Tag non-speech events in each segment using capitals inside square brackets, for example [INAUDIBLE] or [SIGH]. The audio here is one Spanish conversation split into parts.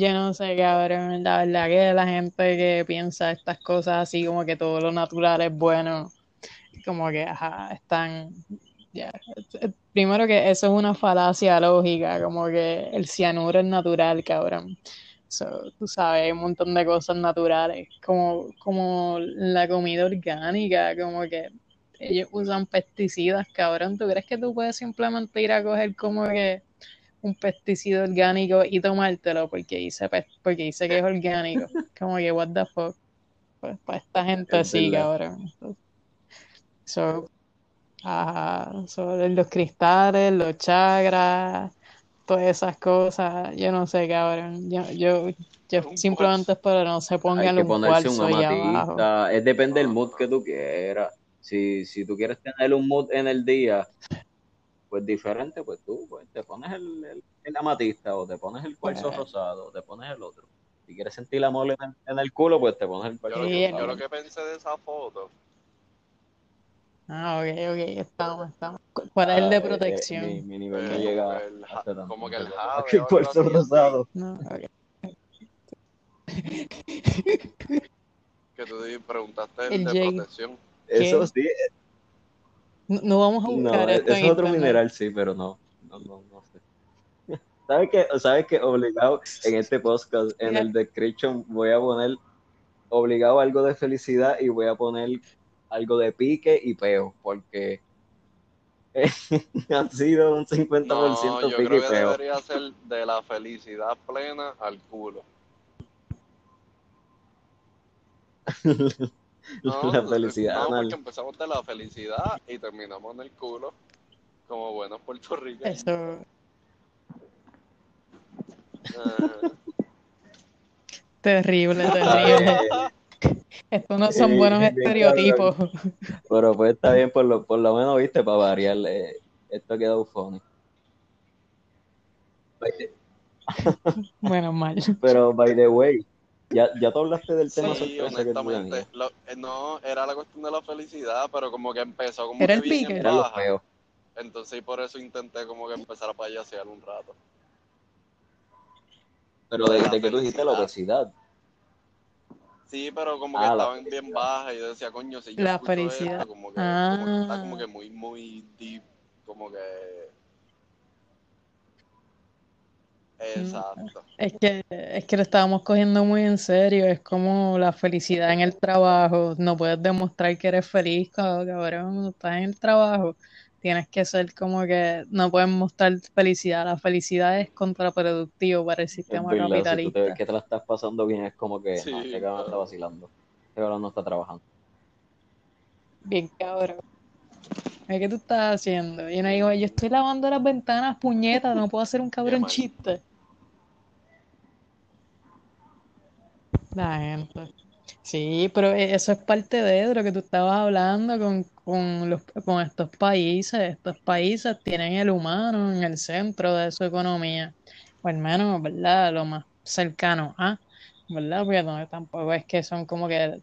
yo no sé, cabrón. La verdad que la gente que piensa estas cosas así, como que todo lo natural es bueno, como que, ajá, están. ya. Primero que eso es una falacia lógica, como que el cianuro es natural, cabrón. So, tú sabes, hay un montón de cosas naturales, como, como la comida orgánica, como que ellos usan pesticidas, cabrón. ¿Tú crees que tú puedes simplemente ir a coger como que un pesticida orgánico y tomártelo porque dice, porque dice que es orgánico? [LAUGHS] Como que, what the fuck. Pues para esta gente Es sí, verdad. cabrón. So, ajá, so, los cristales, los chakras, todas esas cosas, yo no sé, cabrón. Yo, yo, yo Un simplemente espero no se pongan un un cuarzo abajo. amatista. Es depende del mood que tú quieras. Si, si tú quieres tener un mood en el día, pues diferente, pues tú pues, te pones el, el, el amatista o te pones el cuarzo Pues, rosado o te pones el otro. Si quieres sentir la mole en, en el culo, pues te pones el Yo cuarzo lo, sí, que, el- yo lo rosado. que pensé de esa foto, Ah, ok, ok, estamos, estamos. ¿Cuál es el de eh, eh, mi, protección? mi nivel no eh, llega hasta tanto. como que el jade [LAUGHS] el cuarzo rosado. No, ok. que tú preguntaste el El de protección. Eso sí, No, vamos a buscar no, esto en es otro internet. mineral, sí, pero no, no, no, no sé. [LAUGHS] ¿Sabes qué? ¿Sabes qué? Obligado en este podcast, en el description, voy a poner obligado algo de felicidad y voy a poner algo de pique y peo, porque [LAUGHS] ha sido un 50% No, yo pique creo y que peo. debería ser de la felicidad plena al culo. [LAUGHS] [LAUGHS] No, La no, felicidad no, porque anal. empezamos de la felicidad y terminamos en el culo, como buenos puertorriqueños. eso, Ajá. terrible, [LAUGHS] terrible. [LAUGHS] Estos no son buenos estereotipos. Pero pues está bien, por lo, por lo menos, viste, para variar, eh, esto. By the- Menos mal. Pero, by the way, ya, ya tú hablaste del tema Sí, sorpresa que tú honestamente, lo- eh, no, era la cuestión de la felicidad, pero como que empezó como Era que el bien en pique. Eran los baja, entonces y por eso intenté como que empezar a payasear un rato. Pero de de, que tú dijiste la felicidad. obesidad. Sí, pero como que Ah, estaban bien bajas y yo decía, coño, si yo La escucho felicidad. esto, como que, como que está como Ah, que muy, muy deep, como que... no. Exacto. Es que, es que lo estábamos cogiendo muy en serio. Es como la felicidad en el trabajo. No puedes demostrar que eres feliz, cab- cabrón. Cuando estás en el trabajo, tienes que ser como que no puedes mostrar felicidad. La felicidad es contraproductivo para el Es sistema verdad, si tú te ves capitalista. que te la estás pasando bien, es como que, no, Sí, este cabrón está vacilando. Este cabrón no está trabajando. Bien, cabrón. ¿Qué tú estás haciendo? Y uno digo, yo estoy lavando las ventanas, puñetas, no puedo hacer un cabrón chiste. La gente. Sí, pero e- eso es parte de lo que tú estabas hablando con, con, los, con estos países. Estos países tienen el humano en el centro de su economía. O al menos, ¿verdad? Lo más cercano a, ¿verdad? Porque no, tampoco es que son como que,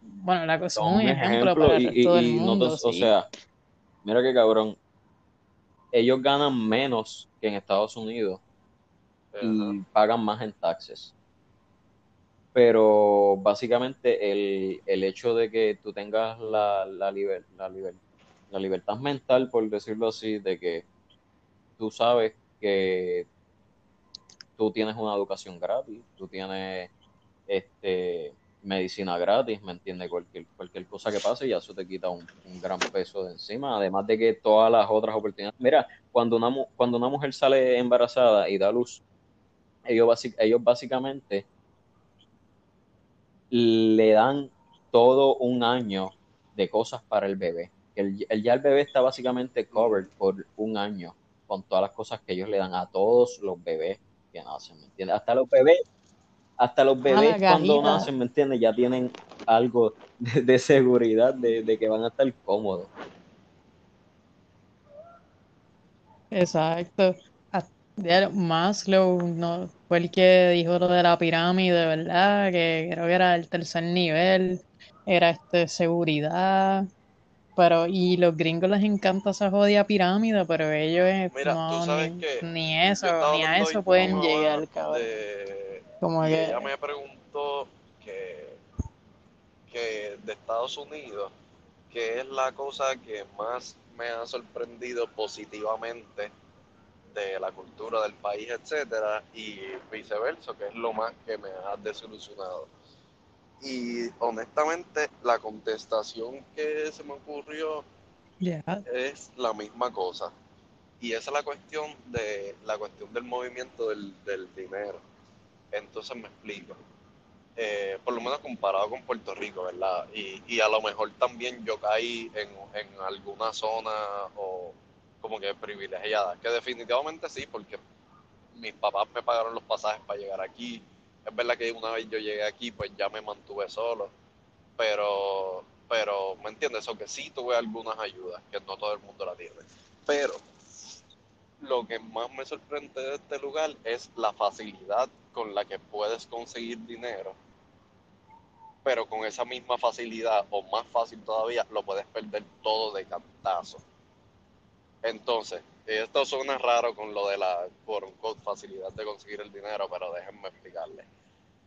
bueno, la cosa es Son un ejemplo ejemplo para el y, resto del y, y no te, o sea, mira que cabrón, ellos ganan menos que en Estados Unidos y pagan más en taxes. Pero básicamente el, el hecho de que tú tengas la, la, liber- la, liber- la libertad mental, por decirlo así, de que tú sabes que tú tienes una educación gratis, tú tienes este, medicina gratis, ¿me entiendes? Cualquier, cualquier cosa que pase, ya eso te quita un, gran peso de encima, además de que todas las otras oportunidades. Mira, cuando una, cuando una mujer sale embarazada y da luz, ellos, basi- ellos básicamente le dan todo un año de cosas para el bebé. El, el- ya el bebé está básicamente covered por un año con todas las cosas que ellos le dan a todos los bebés que nacen, ¿me entiendes? Hasta los bebés, hasta los Ah, bebés cuando nacen, ¿me entiendes? Ya tienen algo de, de seguridad de, de que van a estar cómodos. Exacto. A- ya Maslow no, fue el que dijo lo de la pirámide, ¿verdad? Que creo que era el tercer nivel, era este seguridad, pero y los gringos les encanta esa jodida pirámide, pero ellos eh, Mira, tú no sabes ni, que ni yo eso, ni a eso pueden llegar, cabrón. de, Como que, ella me preguntó que, que de Estados Unidos, que es la cosa que más me ha sorprendido positivamente de la cultura del país, etcétera, y viceversa, que es lo más que me ha desilusionado. Y honestamente, la contestación que se me ocurrió ya, es la misma cosa. Y esa es la cuestión de la cuestión del movimiento del, del dinero. Entonces me explico. Eh, por lo menos comparado con Puerto Rico, ¿verdad? Y, y a lo mejor también yo caí en, en alguna zona o como que privilegiada, que definitivamente sí, porque mis papás me pagaron los pasajes para llegar aquí. Es verdad que una vez yo llegué aquí, pues ya me mantuve solo, pero, pero, ¿me entiendes? O que sí tuve algunas ayudas, que no todo el mundo la tiene. Pero lo que más me sorprende de este lugar es la facilidad con la que puedes conseguir dinero, pero con esa misma facilidad o más fácil todavía lo puedes perder todo de cantazo. Entonces, esto suena raro con lo de la por facilidad de conseguir el dinero, pero déjenme explicarles.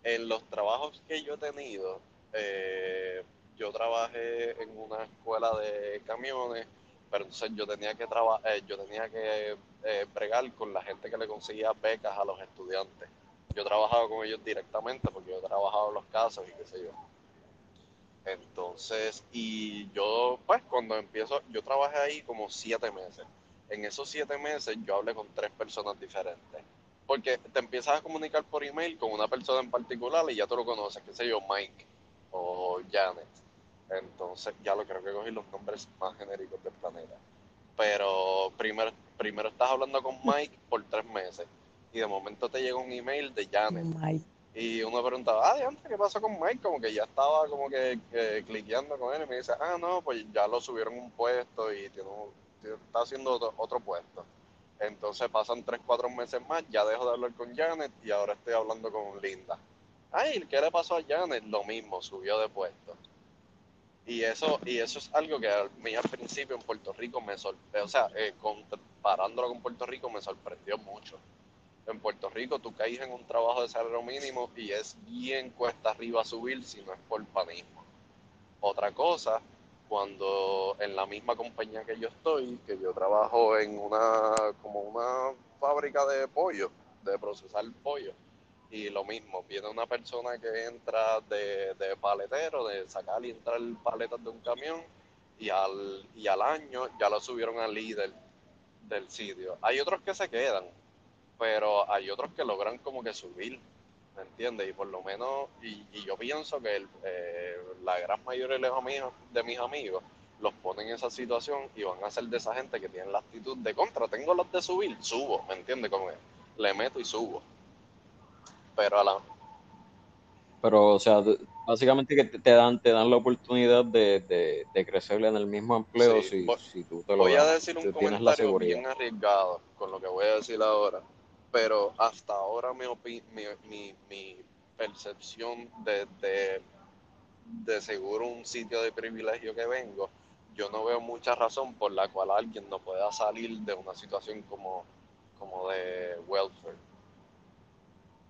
En los trabajos que yo he tenido, eh, yo trabajé en una escuela de camiones, pero entonces yo tenía que trabajar, eh, yo tenía que eh, con la gente que le conseguía becas a los estudiantes. Yo trabajaba con ellos directamente porque yo he trabajado en los casos y qué sé yo. Entonces, y yo, pues, cuando empiezo, yo trabajé ahí como siete meses. En esos siete meses yo hablé con tres personas diferentes. Porque te empiezas a comunicar por email con una persona en particular y ya tú lo conoces, qué sé yo, Mike o Janet. Entonces, ya lo creo que cogí los nombres más genéricos del planeta. Pero primero, primero estás hablando con Mike por tres meses y de momento te llega un email de Janet. Mike. Y uno preguntaba, ah, diantre, ¿qué pasó con Mike? Como que ya estaba como que, que cliqueando con él y me dice, ah, no, pues ya lo subieron un puesto y tiene está haciendo otro, otro puesto. Entonces pasan tres, cuatro meses más, ya dejo de hablar con Janet y ahora estoy hablando con Linda. Ay, ¿qué le pasó a Janet? Lo mismo, subió de puesto. Y eso, y eso es algo que a mí al principio en Puerto Rico me sorprendió, o sea, eh, comparándolo con Puerto Rico me sorprendió mucho. En Puerto Rico tú caes en un trabajo de salario mínimo y es bien cuesta arriba subir si no es por panismo. Otra cosa, cuando en la misma compañía que yo estoy, que yo trabajo en una, como una fábrica de pollo, de procesar pollo, y lo mismo, viene una persona que entra de, de paletero, de sacar y entrar paletas de un camión, y al, y al año ya lo subieron a líder del sitio. Hay otros que se quedan, pero hay otros que logran como que subir, ¿me entiendes? Y por lo menos, y, y yo pienso que el, eh, la gran mayoría de, los amigos, de mis amigos los ponen en esa situación y van a ser de esa gente que tienen la actitud de contra, tengo las de subir, subo, ¿me entiendes? Como que le meto y subo. Pero a la, Pero, o sea, básicamente que te dan, te dan la oportunidad de, de, de crecer en el mismo empleo Sí, si, voy- si tú te lo Voy a decir un comentario bien arriesgado con lo que voy a decir ahora, pero hasta ahora mi, mi, mi, mi percepción de, de, de seguro un sitio de privilegio que vengo, yo no veo mucha razón por la cual alguien no pueda salir de una situación como, como de welfare.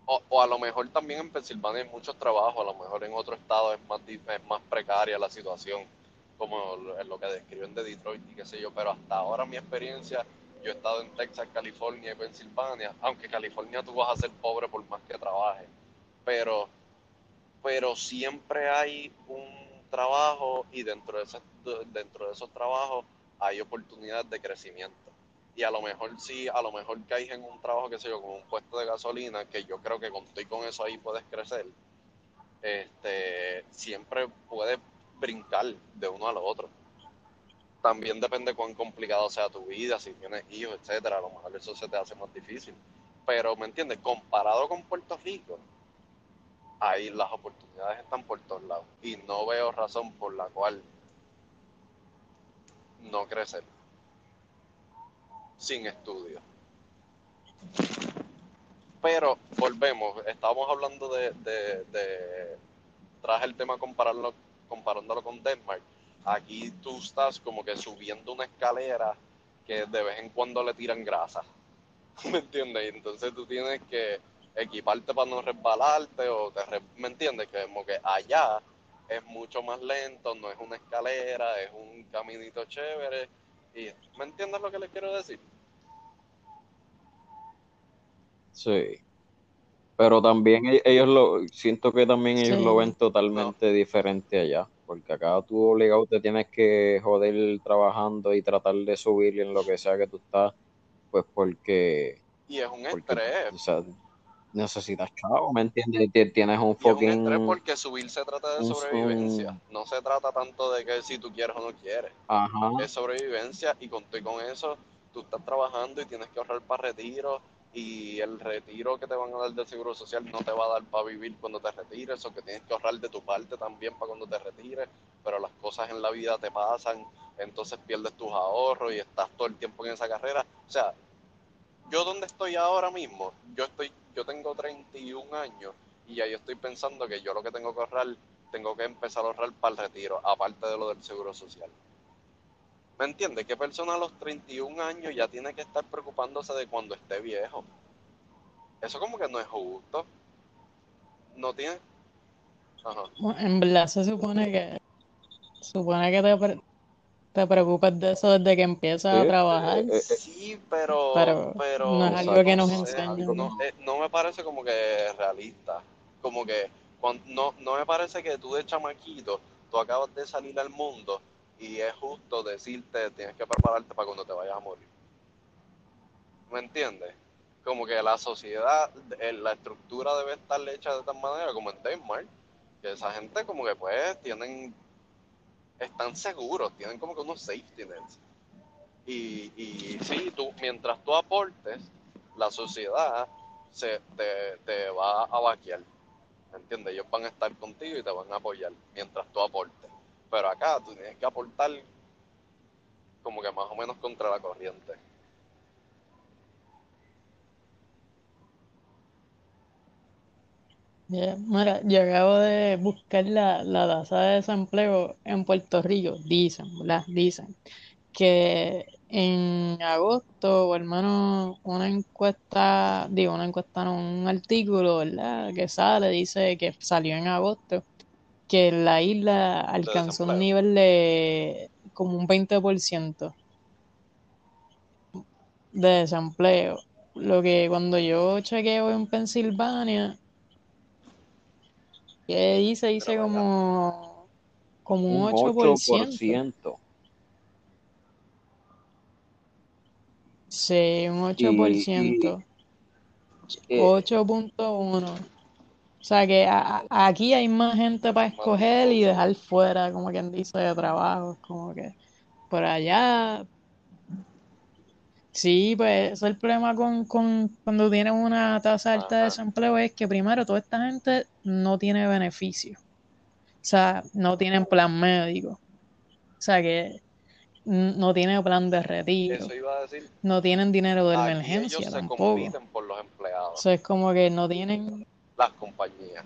O, o a lo mejor también en Pensilvania hay muchos trabajos, a lo mejor en otro estado es más, es más precaria la situación, como en lo que describen de Detroit y qué sé yo, pero hasta ahora mi experiencia, yo he estado en Texas, California y Pensilvania, aunque California tú vas a ser pobre por más que trabajes, pero, pero siempre hay un trabajo y dentro de, esos, dentro de esos trabajos hay oportunidades de crecimiento y a lo mejor sí, a lo mejor caes en un trabajo, qué sé yo, como un puesto de gasolina, que yo creo que con, y con eso ahí puedes crecer, este, siempre puedes brincar de uno al otro. También depende cuán complicado sea tu vida, si tienes hijos, etcétera, a lo mejor eso se te hace más difícil. Pero, ¿me entiendes? Comparado con Puerto Rico, ahí las oportunidades están por todos lados. Y no veo razón por la cual no crecer sin estudio. Pero volvemos, estábamos hablando de, de, de traje el tema compararlo, comparándolo con Denmark. Aquí tú estás como que subiendo una escalera que de vez en cuando le tiran grasa. [LAUGHS] ¿Me entiendes? Entonces tú tienes que equiparte para no resbalarte o te re- ¿me entiendes? Que como que allá es mucho más lento, no es una escalera, es un caminito chévere y ¿me entiendes lo que les quiero decir? Sí. Pero también e- ellos lo, siento que también ellos Sí. lo ven totalmente diferente allá, porque acá tú obligado te tienes que joder trabajando y tratar de subir en lo que sea que tú estás, pues porque, Y es un porque estrés. o sea, necesitas chavo, ¿me entiendes? Ti- Tienes un Y es un fucking estrés porque subir se trata de sobrevivencia. un- No se trata tanto de que si tú quieres o no quieres. ajá, Es sobrevivencia y con, y con eso tú estás trabajando y tienes que ahorrar para retiro y el retiro que te van a dar del seguro social no te va a dar para vivir cuando te retires o que tienes que ahorrar de tu parte también para cuando te retires, pero las cosas en la vida te pasan, entonces pierdes tus ahorros y estás todo el tiempo en esa carrera. O sea, yo donde estoy ahora mismo, yo estoy, yo tengo 31 años y ya yo estoy pensando que yo lo que tengo que ahorrar, tengo que empezar a ahorrar para el retiro, aparte de lo del seguro social. ¿Me entiendes? ¿Qué persona a los 31 años ya tiene que estar preocupándose de cuando esté viejo? Eso como que no es justo. No tiene... Ajá. En verdad se supone que supone que te, pre- te preocupes de eso desde que empiezas a trabajar. eh, eh, Sí, pero... Pero pero no es algo que nos enseñan. No, eh, no me parece como que realista. Como que no, no me parece que tú de chamaquito, tú acabas de salir al mundo y es justo decirte tienes que prepararte para cuando te vayas a morir. ¿Me entiendes? Como que la sociedad, eh, la estructura debe estar hecha de tal manera como en Denmark, que esa gente como que pues tienen, están seguros, tienen como que unos safety nets. Y, y sí, tú, mientras tú aportes, la sociedad se, te, te va a vaquear. ¿Me entiendes? Ellos van a estar contigo y te van a apoyar mientras tú aportes. Pero acá tú tienes que aportar como que más o menos contra la corriente. Mira, yo acabo de buscar la, la tasa de desempleo en Puerto Rico. Dicen, ¿verdad? Dicen que en agosto, o al menos una encuesta, digo, una encuesta, no, un artículo, ¿verdad? Que sale, dice que salió en agosto, que la isla alcanzó un nivel de como un 20% de desempleo. Lo que cuando yo chequeo en Pensilvania, que dice, dice Pero vaya. como, como un un 8%. 8%. Sí, un Y, y 8%. eh, 8.1. O sea que a- a- aquí hay más gente para escoger y dejar fuera, como quien dice, de trabajo. Como que por allá. Sí, pues ese es el problema con, con cuando tienes una tasa alta de desempleo, es que primero toda esta gente no tiene beneficio. O sea, no tienen plan médico. O sea que no tiene plan de retiro. Eso iba a decir. No tienen dinero de emergencia ellos se tampoco. por los O empleados, sea, es como que no tienen. Las compañías.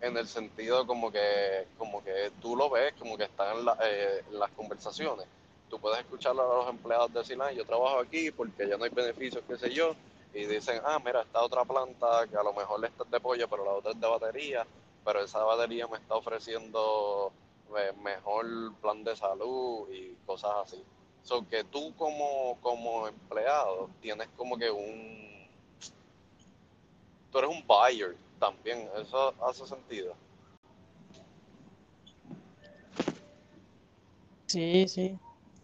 En el sentido como que, como que tú lo ves, como que están en, la- eh, las conversaciones. Tú puedes escuchar a los empleados decir, ah, yo trabajo aquí porque ya no hay beneficios, qué sé yo. Y dicen, ah, mira, esta otra planta que a lo mejor esta es de pollo, pero la otra es de batería. Pero esa batería me está ofreciendo eh, mejor plan de salud y cosas así. So que tú como, como empleado tienes como que un... Tú eres un buyer también, eso hace sentido. Sí, sí.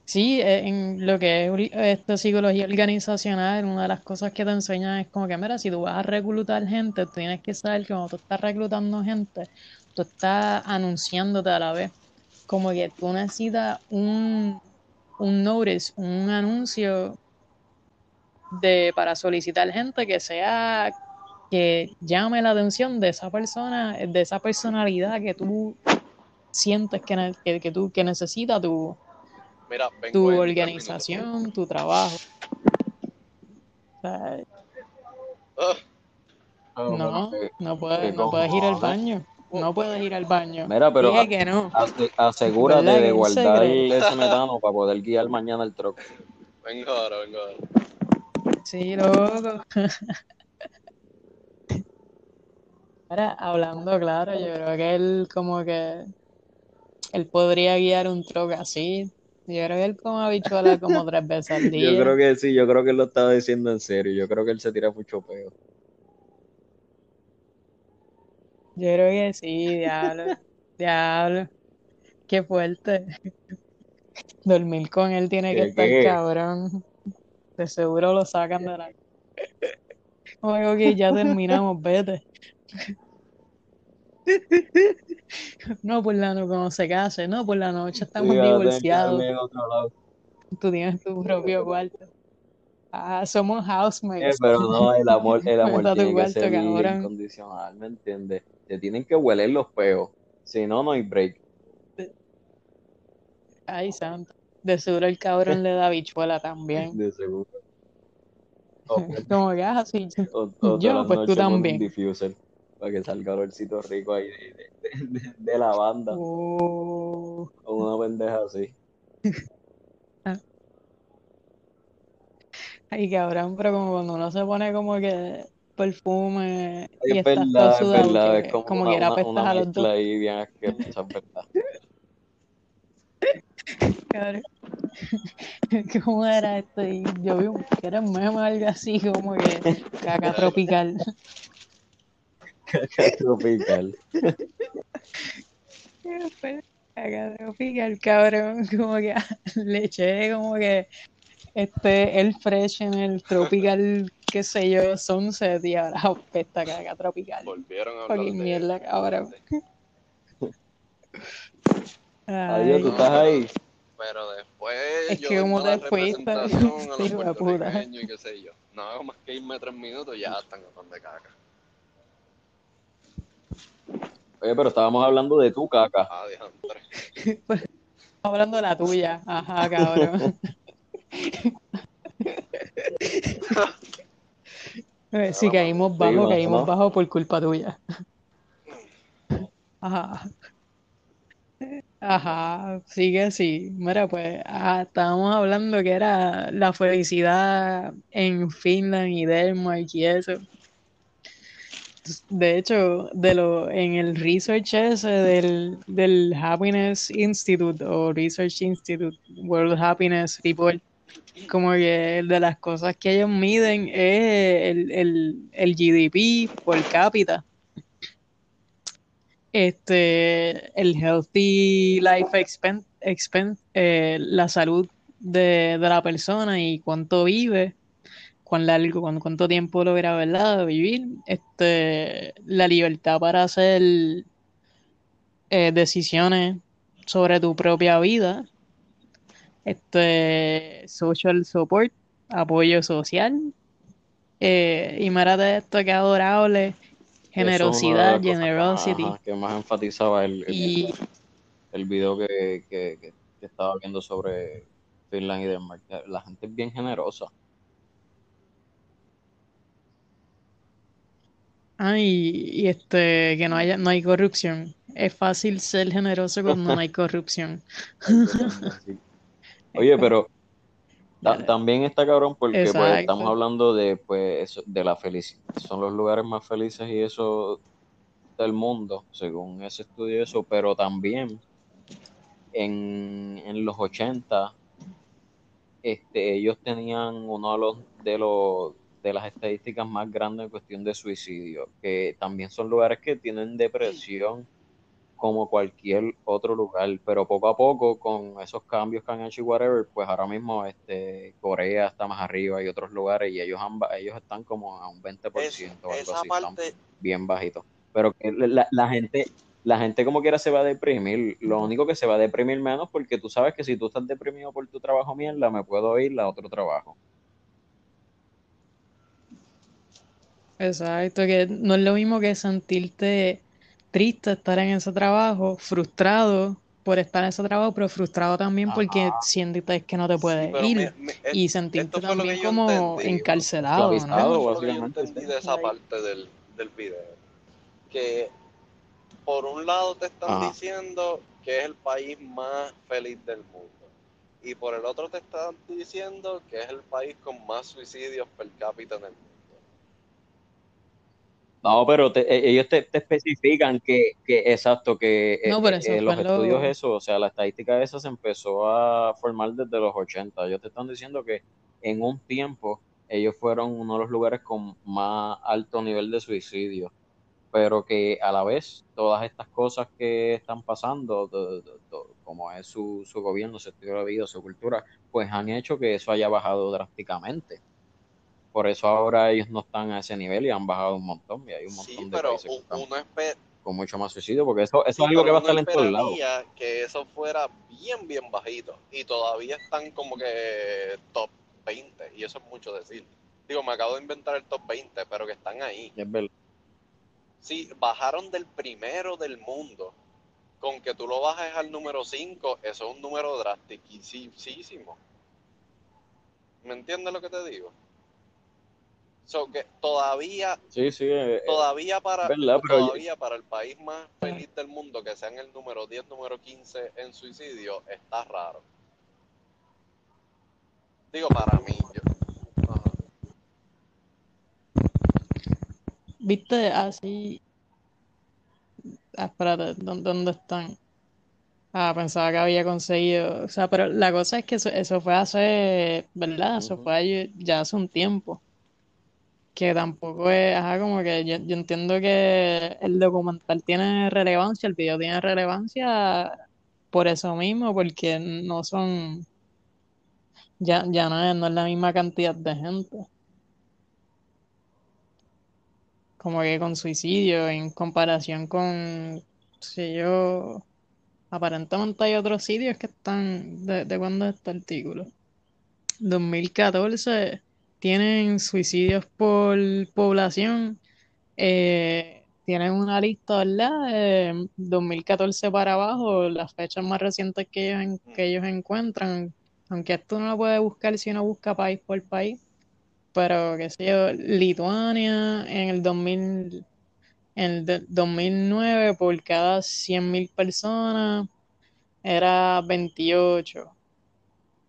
Sí, eh, en lo que es esta psicología organizacional, una de las cosas que te enseñan es como que, mira, si tú vas a reclutar gente, tú tienes que saber que cuando tú estás reclutando gente, tú estás anunciándote a la vez. Como que tú necesitas un, un notice, un anuncio de, para solicitar gente que sea, que llame la atención de esa persona, de esa personalidad que tú sientes que, que, que tú que necesita tu, Mira, vengo tu organización, tu trabajo. O sea, Ah, oh, no, no puedes, ¿qué no puedes ir al baño. No puedes ir al baño. Mira, pero Dije a- que no. ase- asegúrate ¿Verdad que de guardar ese metano para poder guiar mañana el truck. vengo ahora, vengo ahora. Sí, loco. [LAUGHS] Ahora, hablando claro, yo creo que él como que él podría guiar un truck así. Yo creo que él come habichuela como tres [LAUGHS] veces al día. Yo creo que sí, yo creo que él lo estaba diciendo en serio. Yo creo que él se tira mucho peo. Yo creo que sí, diablo. [LAUGHS] Diablo. Qué fuerte. Dormir con él tiene que ¿Qué, estar qué? cabrón. De seguro lo sacan de la. [LAUGHS] Oye, ok, ya terminamos, vete. [LAUGHS] No, por la noche, cuando se case, no, por la noche estamos Sí, divorciados. Tú tienes tu propio [LAUGHS] cuarto. Ah, somos Eh, housemates. pero no, el amor, el [LAUGHS] amor tiene que ser incondicional, ¿me entiendes? Te tienen que hueler los peos. Si no, no hay break. Ay, santo. De seguro el cabrón le da bichuela también. De seguro. O, Como que ah, sí. o- o todas Yo, pues tú también. Para que salga olorcito rico ahí de, de, de- de lavanda Oh. o una pendeja así. [LAUGHS] Ay, cabrón, pero como cuando uno se pone como que perfume y Es estás todo verdad, es verdad, que es como como una, quiera una, apestas una a los dos, ahí bien asquerosa, es verdad. [LAUGHS] cabrón. [LAUGHS] ¿Cómo era esto? Y yo vi un, que era un meme algo así, como que caca tropical. Caca tropical. Caca tropical, cabrón. Como que le eché como que este, el fresh en el tropical, qué sé yo, sunset y ahora apesta caca tropical. Volvieron a hablar de mierda, cabrón. Adiós, tú estás ahí. Pero después Es yo que como te fuiste, a los [LAUGHS] puertorriqueños y qué sé yo. No hago más que irme tres minutos y ya están con de caca. Oye, pero estábamos hablando de tu caca. Ah, [LAUGHS] hablando de la tuya. Ajá, cabrón. Eh, Si caímos bajo, Sí, caímos ¿no? bajo por culpa tuya. Ajá. Ajá, sigue sí. Mira, pues ah, estábamos hablando que era la felicidad en Finland y Denmark y eso. De hecho, de lo, en el research ese del, del Happiness Institute o Research Institute, World Happiness Report, como que de las cosas que ellos miden es el, el, el GDP por cápita. Este, el Healthy Life expen, expen- eh, la salud de, de la persona y cuánto vive, cuán largo, cuánto tiempo logra, ¿verdad? vivir, este, la libertad para hacer eh, decisiones sobre tu propia vida, este, social support, apoyo social, eh, y mira de esto que adorable, generosidad, más- generosity, ajá, que más enfatizaba el, el, y el video que, que, que- que estaba viendo sobre Finland y Denmark. La gente es bien generosa. Ah, y, y este, que no haya, no hay corrupción. Es fácil ser generoso cuando no hay corrupción. [LAUGHS] Oye, pero ta- también está cabrón porque pues, estamos hablando de, pues, eso- de la felicidad. Son los lugares más felices y eso del mundo, según ese estudio eso, pero también en, en los 80 este, ellos tenían uno de los, de los de las estadísticas más grandes en cuestión de suicidio, que también son lugares que tienen depresión como cualquier otro lugar, pero poco a poco con esos cambios que han hecho y whatever, pues ahora mismo este Corea está más arriba y otros lugares y ellos han, ellos están como a un 20% o Es- algo esa así, parte, bien bajitos. Pero que la, la gente la gente como quiera se va a deprimir, lo único que se va a deprimir menos porque tú sabes que si tú estás deprimido por tu trabajo mierda, me puedo ir a otro trabajo. Exacto, que no es lo mismo que sentirte triste estar en ese trabajo, frustrado por estar en ese trabajo, pero frustrado también porque sientes que no te puedes ir me- me- es- y sentirte también como entendí. encarcelado. ¿no? Lo que yo básicamente, entendí de esa parte del, del video. Que por un lado te están Ajá. diciendo que es el país más feliz del mundo. Y por el otro te están diciendo que es el país con más suicidios per cápita en el mundo. No, pero te, e, ellos te, te especifican que, que, exacto, que No, eh, por eh, eso eh, los estudios eso, o sea, la estadística esa se empezó a formar desde los 80. Ellos te están diciendo que en un tiempo ellos fueron uno de los lugares con más alto nivel de suicidio, pero que a la vez todas estas cosas que están pasando, como es su, su gobierno, su estilo de vida, su cultura, pues han hecho que eso haya bajado drásticamente. Por eso ahora ellos no están a ese nivel y han bajado un montón. Y hay un montón Sí, de pero países que u- están uno, con mucho más suicidio, porque eso, eso sí, es algo que va a estar en todos lados. que eso fuera bien, bien bajito. Y todavía están como que top 20. Y eso es mucho decir. Digo, me acabo de inventar el top 20, pero que están ahí. Es verdad. Sí, bajaron del primero del mundo. Con que tú lo bajes al número 5, eso es un número drasticísimo. ¿Me entiendes lo que te digo? So que todavía, Sí, sí, eh, eh, todavía para, verdad, pero yo- todavía para el país más feliz del mundo, que sean el número 10, número 15 en suicidio, está raro. Digo, para mí, yo. Ajá. ¿Viste? Así... Ah, espérate, ¿dó- ¿dónde están? Ah, pensaba que había conseguido... O sea, pero la cosa es que eso, eso fue hace... ¿Verdad? Eso Ujú. fue ayer- ya hace un tiempo. Que tampoco es... Ajá, como que yo, yo entiendo que el documental tiene relevancia, el video tiene relevancia por eso mismo, porque no son... Ya, ya no es, no es la misma cantidad de gente. Como que con suicidio en comparación con, si yo, aparentemente hay otros sitios que están, ¿de, de cuándo es este artículo? 2014 tienen suicidios por población, eh, tienen una lista, ¿verdad? Eh, 2014 para abajo, las fechas más recientes que ellos, que ellos encuentran, aunque esto no lo puede buscar si uno busca país por país, pero qué sé yo, Lituania en el 2000, en el de- 2009 por cada 100.000 personas era 28.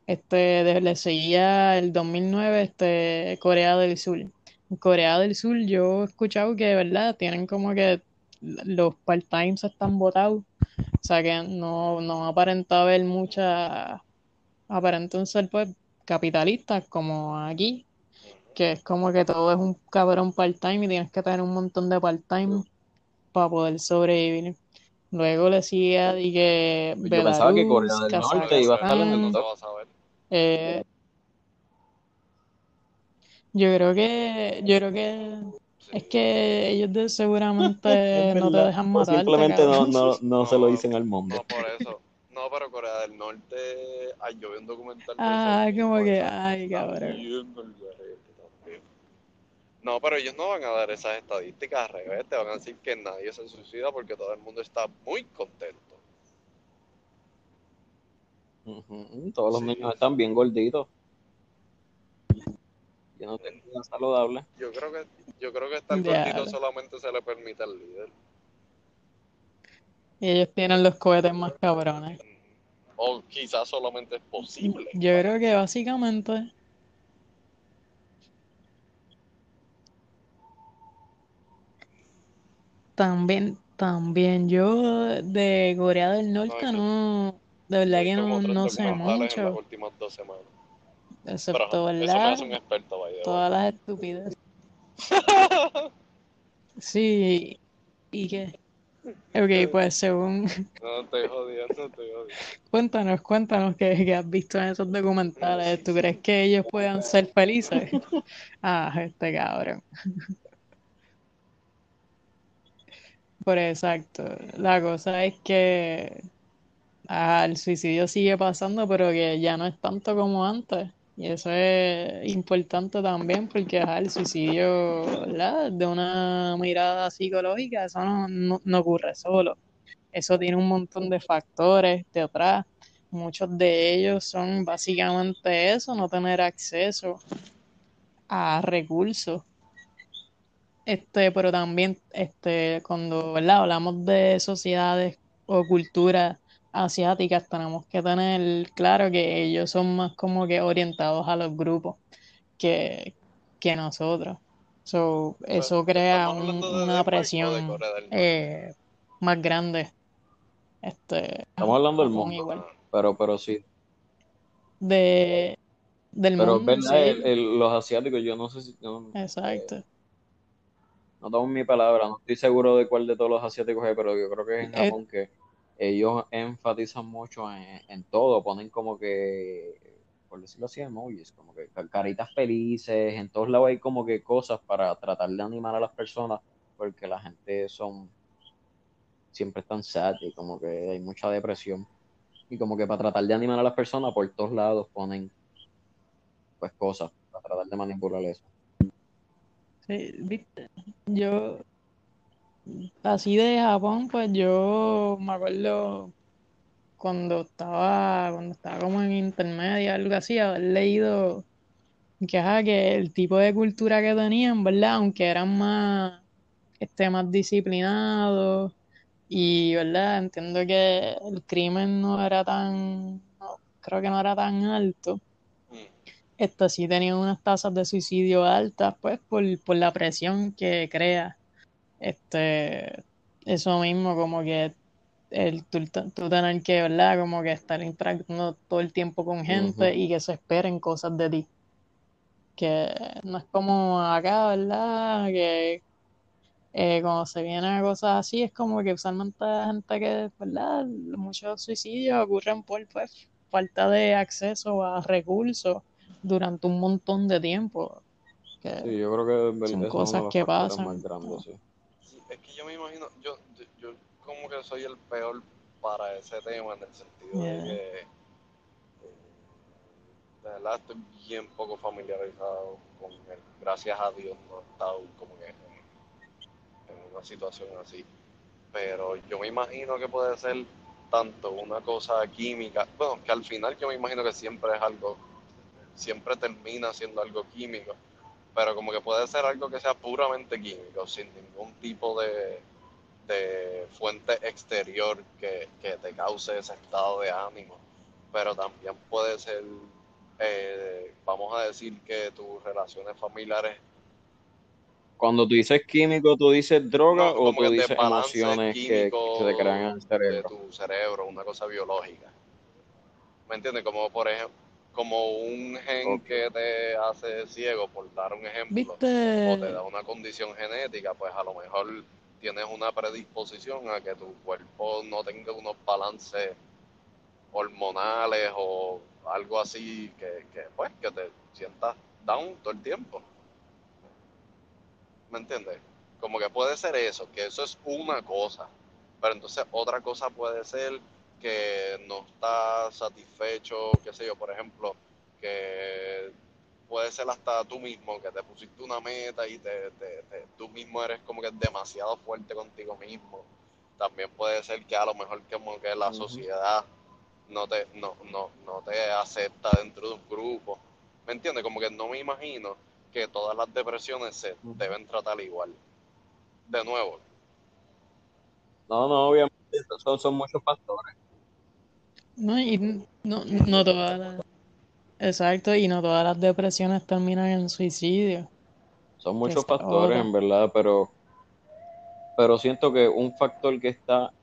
Este, de- le seguía el 2009 este, Corea del Sur. En Corea del Sur yo he escuchado que de verdad tienen como que los part-times están botados. O sea que no, no aparenta haber mucha, aparentan ser pues capitalistas como aquí, que es como que todo es un cabrón part-time y tienes que tener un montón de part-time para poder sobrevivir. Luego le y que Yo pensaba que Corea del Norte iba a estar en el No eh, yo creo que, yo creo que es que ellos de- seguramente no te verdad. dejan O matarte, simplemente no, no, no se lo dicen al No, mundo. por eso. No, pero Corea del Norte. Ay, yo vi un documental de Ah, eso como mismo, que, está- ay, está cabrón. No, pero ellos no van a dar esas estadísticas al revés. Te van a decir que nadie se suicida porque todo el mundo está muy contento. Todos los Sí. niños están bien gorditos. Yo no tengo nada saludable. Yo creo que, yo creo que estar Ya. gordito solamente se le permite al líder. Y ellos tienen los cohetes más cabrones. O quizás solamente es posible. Yo creo que básicamente también, también yo de Corea del Norte no, de verdad que no, no sé documentales en las mucho, últimas dos semanas. excepto, Pero eso me ¿verdad? hace un experto, way. Todas las estúpidas. [LAUGHS] Sí, ¿y qué? Ok, pues según, No estoy jodiendo, estoy jodiendo. cuéntanos, cuéntanos qué, qué has visto en esos documentales. ¿Tú crees que ellos puedan ser felices? [LAUGHS] Ah, este cabrón. Por exacto. La cosa es que ah, el suicidio sigue pasando, pero que ya no es tanto como antes. Y eso es importante también porque ajá, el suicidio. De una mirada psicológica, eso no, no, no ocurre solo. Eso tiene un montón de factores detrás. Muchos de ellos son básicamente eso, no tener acceso a recursos. Este, pero también, este, cuando, hablamos de sociedades o culturas asiáticas, tenemos que tener claro que ellos son más como que orientados a los grupos que, que nosotros. So, eso crea un- una presión eh, más grande. Este, Estamos hablando del mundo, igual. pero, pero sí. De, del Pero mundo, verdad, sí. el- el- los asiáticos, yo no sé si. no- Exacto. no tomo mi palabra, no estoy seguro de cuál de todos los asiáticos es, pero yo creo que es en Eh, Japón que ellos enfatizan mucho en, en todo, ponen como que, por decirlo así, emojis, como que ca- caritas felices, en todos lados hay como que cosas para tratar de animar a las personas, porque la gente son, siempre están sad y como que hay mucha depresión. Y como que para tratar de animar a las personas, por todos lados ponen pues cosas, para tratar de manipular eso. Sí, viste, yo, así de Japón, pues yo me acuerdo cuando estaba, cuando estaba como en intermedia, algo así, haber leído que, ajá, que el tipo de cultura que tenían, ¿verdad? Aunque eran más, este, más disciplinados y, ¿verdad? Entiendo que el crimen no era tan, no, creo que no era tan alto. Mm. Esto sí tenían unas tasas de suicidio altas, pues, por, por la presión que crea. Este, eso mismo, como que el tú, tú tener que, ¿verdad? Como que estar interactuando todo el tiempo con gente y que se esperen cosas de ti. Que no es como acá, ¿verdad? Que eh, cuando se vienen a cosas así, es como que usualmente la gente que, ¿verdad? Muchos suicidios ocurren por, pues, falta de acceso a recursos durante un montón de tiempo. Que, Sí, yo creo que Son cosas que pasan. más grandes, sí. Es que yo me imagino, yo, yo, yo como que soy el peor para ese tema en el sentido Yeah. de que eh, de verdad estoy bien poco familiarizado con él. Gracias a Dios no he estado como que en, en una situación así. Pero yo me imagino que puede ser tanto una cosa química, bueno, que al final yo me imagino que siempre es algo, siempre termina siendo algo químico, pero como que puede ser algo que sea puramente químico, sin ningún tipo de, de fuente exterior que, que te cause ese estado de ánimo. Pero también puede ser, eh, vamos a decir que tus relaciones familiares, Cuando tú dices químico, ¿tú dices droga no, o tú dices emociones que, que te crean en el de cerebro? tu cerebro, una cosa biológica. ¿Me entiendes? Como por ejemplo, como un gen que te hace ciego, por dar un ejemplo. o te da una condición genética, pues a lo mejor tienes una predisposición a que tu cuerpo no tenga unos balances hormonales o algo así que, que, pues que te sientas down todo el tiempo. ¿Me entiendes? Como que puede ser eso, que eso es una cosa, pero entonces otra cosa puede ser que no estás satisfecho, qué sé yo, por ejemplo, que puede ser hasta tú mismo, que te pusiste una meta y te, te- te- tú mismo eres como que demasiado fuerte contigo mismo. También puede ser que a lo mejor como que la sociedad no te, no, no, no te acepta dentro de un grupo. ¿Me entiendes? Como que no me imagino que todas las depresiones se deben tratar igual. De nuevo, No, no, obviamente, son, son muchos factores. No, y no, no todas las, exacto, y no todas las depresiones terminan en suicidio. Son muchos factores, en verdad, pero, pero siento que un factor que está,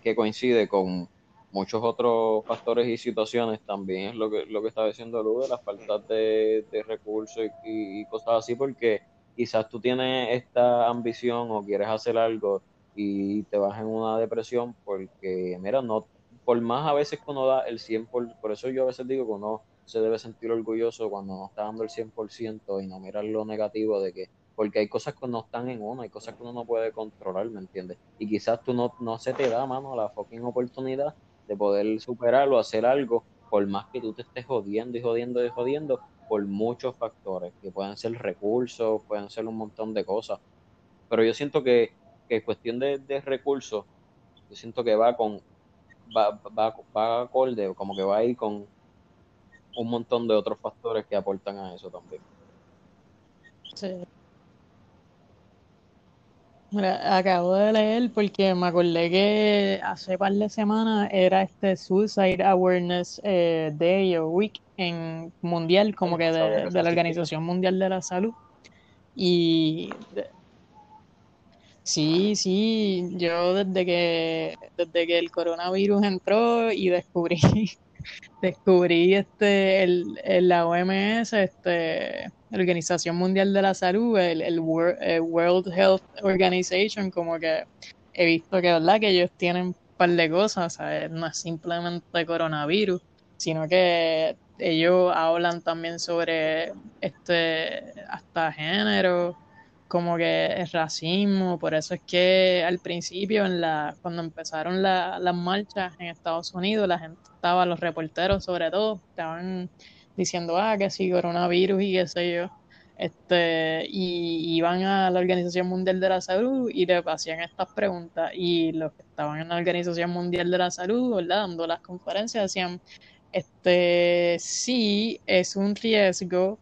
que coincide con muchos otros factores y situaciones también es lo que, lo que estaba diciendo Lu de las faltas de, de recursos y, y- y cosas así, porque quizás tú tienes esta ambición o quieres hacer algo y te vas en una depresión porque, mira, no, por más a veces que uno da el 100%, por, por eso yo a veces digo que uno se debe sentir orgulloso cuando no está dando el 100% y no mirar lo negativo de que, porque hay cosas que no están en uno, hay cosas que uno no puede controlar, ¿me entiendes? Y quizás tú no, no se te da, mano, la fucking oportunidad de poder superarlo, hacer algo, por más que tú te estés jodiendo y jodiendo y jodiendo, por muchos factores, que pueden ser recursos, pueden ser un montón de cosas. Pero yo siento que, que cuestión de, de recursos, yo siento que va con, va, va, va acorde, como que va ahí con un montón de otros factores que aportan a eso también. Sí. Mira, acabo de leer porque me acordé que hace par de semanas era este Suicide Awareness eh, Day o Week en mundial, como que de, de la. Organización Mundial de la Salud. Y sí, sí, yo desde que, desde que el coronavirus entró y descubrí, [LAUGHS] descubrí este, el, la OMS, este, Organización Mundial de la Salud, el, el World Health Organization, como que he visto que, ¿verdad? que ellos tienen un par de cosas, no es simplemente coronavirus, sino que ellos hablan también sobre este hasta género, como que es racismo, por eso es que al principio, en la, cuando empezaron las marchas en Estados Unidos, la gente estaba, los reporteros sobre todo, estaban diciendo, ah, que sí, coronavirus y qué sé yo. Este, y iban a la Organización Mundial de la Salud y le hacían estas preguntas. Y los que estaban en la Organización Mundial de la Salud. Dando las conferencias, decían, este, sí, es un riesgo,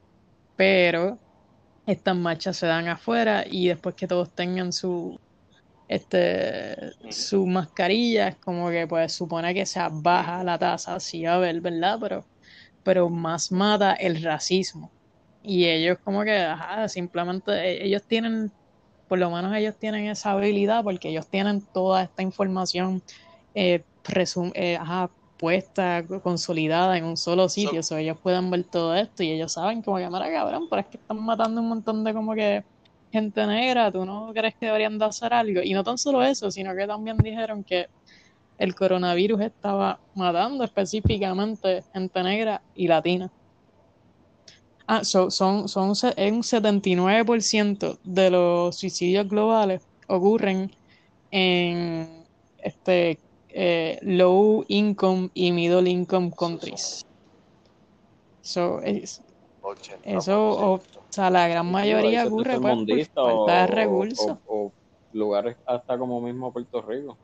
pero estas marchas se dan afuera y después que todos tengan su este su mascarilla es como que pues supone que se baja la tasa sí a ver verdad pero pero más mata el racismo. Y ellos como que ajá, simplemente e, ellos tienen por lo menos ellos tienen esa habilidad porque ellos tienen toda esta información eh, eh ajá, puesta, consolidada en un solo sitio, so, ellos pueden ver todo esto y ellos saben como que, mira cabrón, pero es que están matando un montón de como que gente negra, ¿tú no crees que deberían de hacer algo? Y no tan solo eso, sino que también dijeron que el coronavirus estaba matando específicamente gente negra y latina. Ah, son, son un 79% de los suicidios globales ocurren en este eh, low income y middle income countries. So, es, eso, o, sea, la gran mayoría ocurre pues, por falta de recursos. O, lugares hasta como mismo Puerto Rico.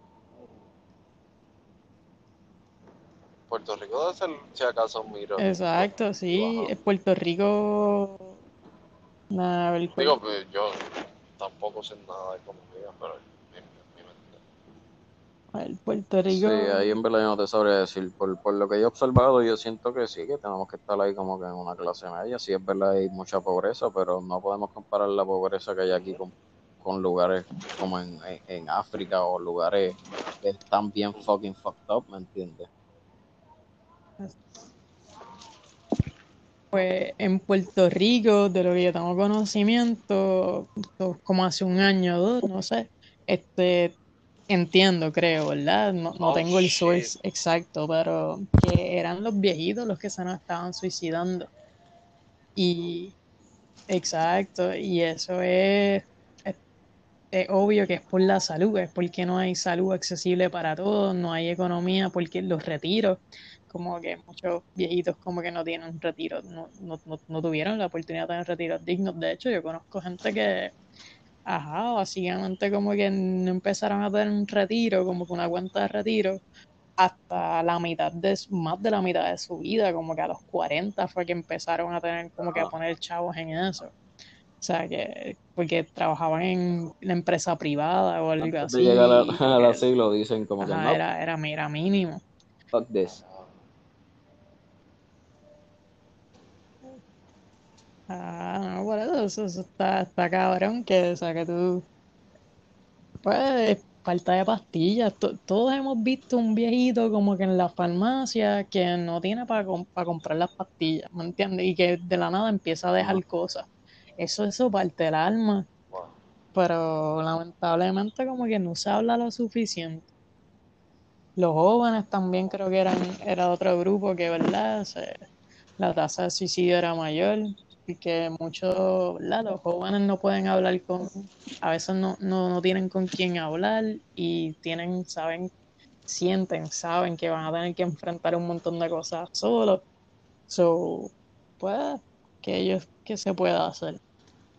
Puerto Rico debe ser, si acaso, miro. Exacto, sí. Puerto Rico. Nada, Digo, pues yo tampoco sé nada de economía, pero el Puerto Rico. Sí, ahí en verdad yo no te sabría decir. Por, por lo que yo he observado, yo siento que sí, que tenemos que estar ahí como que en una clase media. Sí, es verdad, hay mucha pobreza, pero no podemos comparar la pobreza que hay aquí con, con lugares como en, en, África o lugares que están bien fucking fucked up, ¿me entiendes? Pues en Puerto Rico, de lo que yo tengo conocimiento, como hace un año o dos, no sé, este Entiendo, creo, ¿verdad? No, no oh, tengo el source exacto, pero que eran los viejitos los que se nos estaban suicidando. Y, exacto, y eso es, es, obvio que es por la salud, es porque no hay salud accesible para todos, no hay economía, porque los retiros, como que muchos viejitos como que no tienen retiros, no, no, no, no tuvieron la oportunidad de tener retiros dignos. De hecho, yo conozco gente que Ajá, básicamente como que no empezaron a tener un retiro, como que una cuenta de retiro, hasta la mitad de, más de la mitad de su vida, como que a los 40 fue que empezaron a tener como que a poner chavos en eso. O sea, que porque trabajaban en la empresa privada o algo así. llega a la, [LAUGHS] siglo, dicen como que no. Era, era, era mínimo. Fuck this. Ah, no, por eso, eso, está, está cabrón que, o sea, que tú, pues, falta de pastillas. todos hemos visto un viejito como que en la farmacia que no tiene para, comprar las pastillas, ¿me entiendes? Y que de la nada empieza a dejar cosas. Eso, eso parte el alma. Pero lamentablemente como que no se habla lo suficiente. Los jóvenes también creo que eran, era otro grupo que, ¿verdad? la tasa de suicidio era mayor y que muchos, los jóvenes no pueden hablar con, a veces no, no, no tienen con quién hablar y tienen, saben, sienten, saben que van a tener que enfrentar un montón de cosas solos. So, pues, que ellos, que se pueda hacer?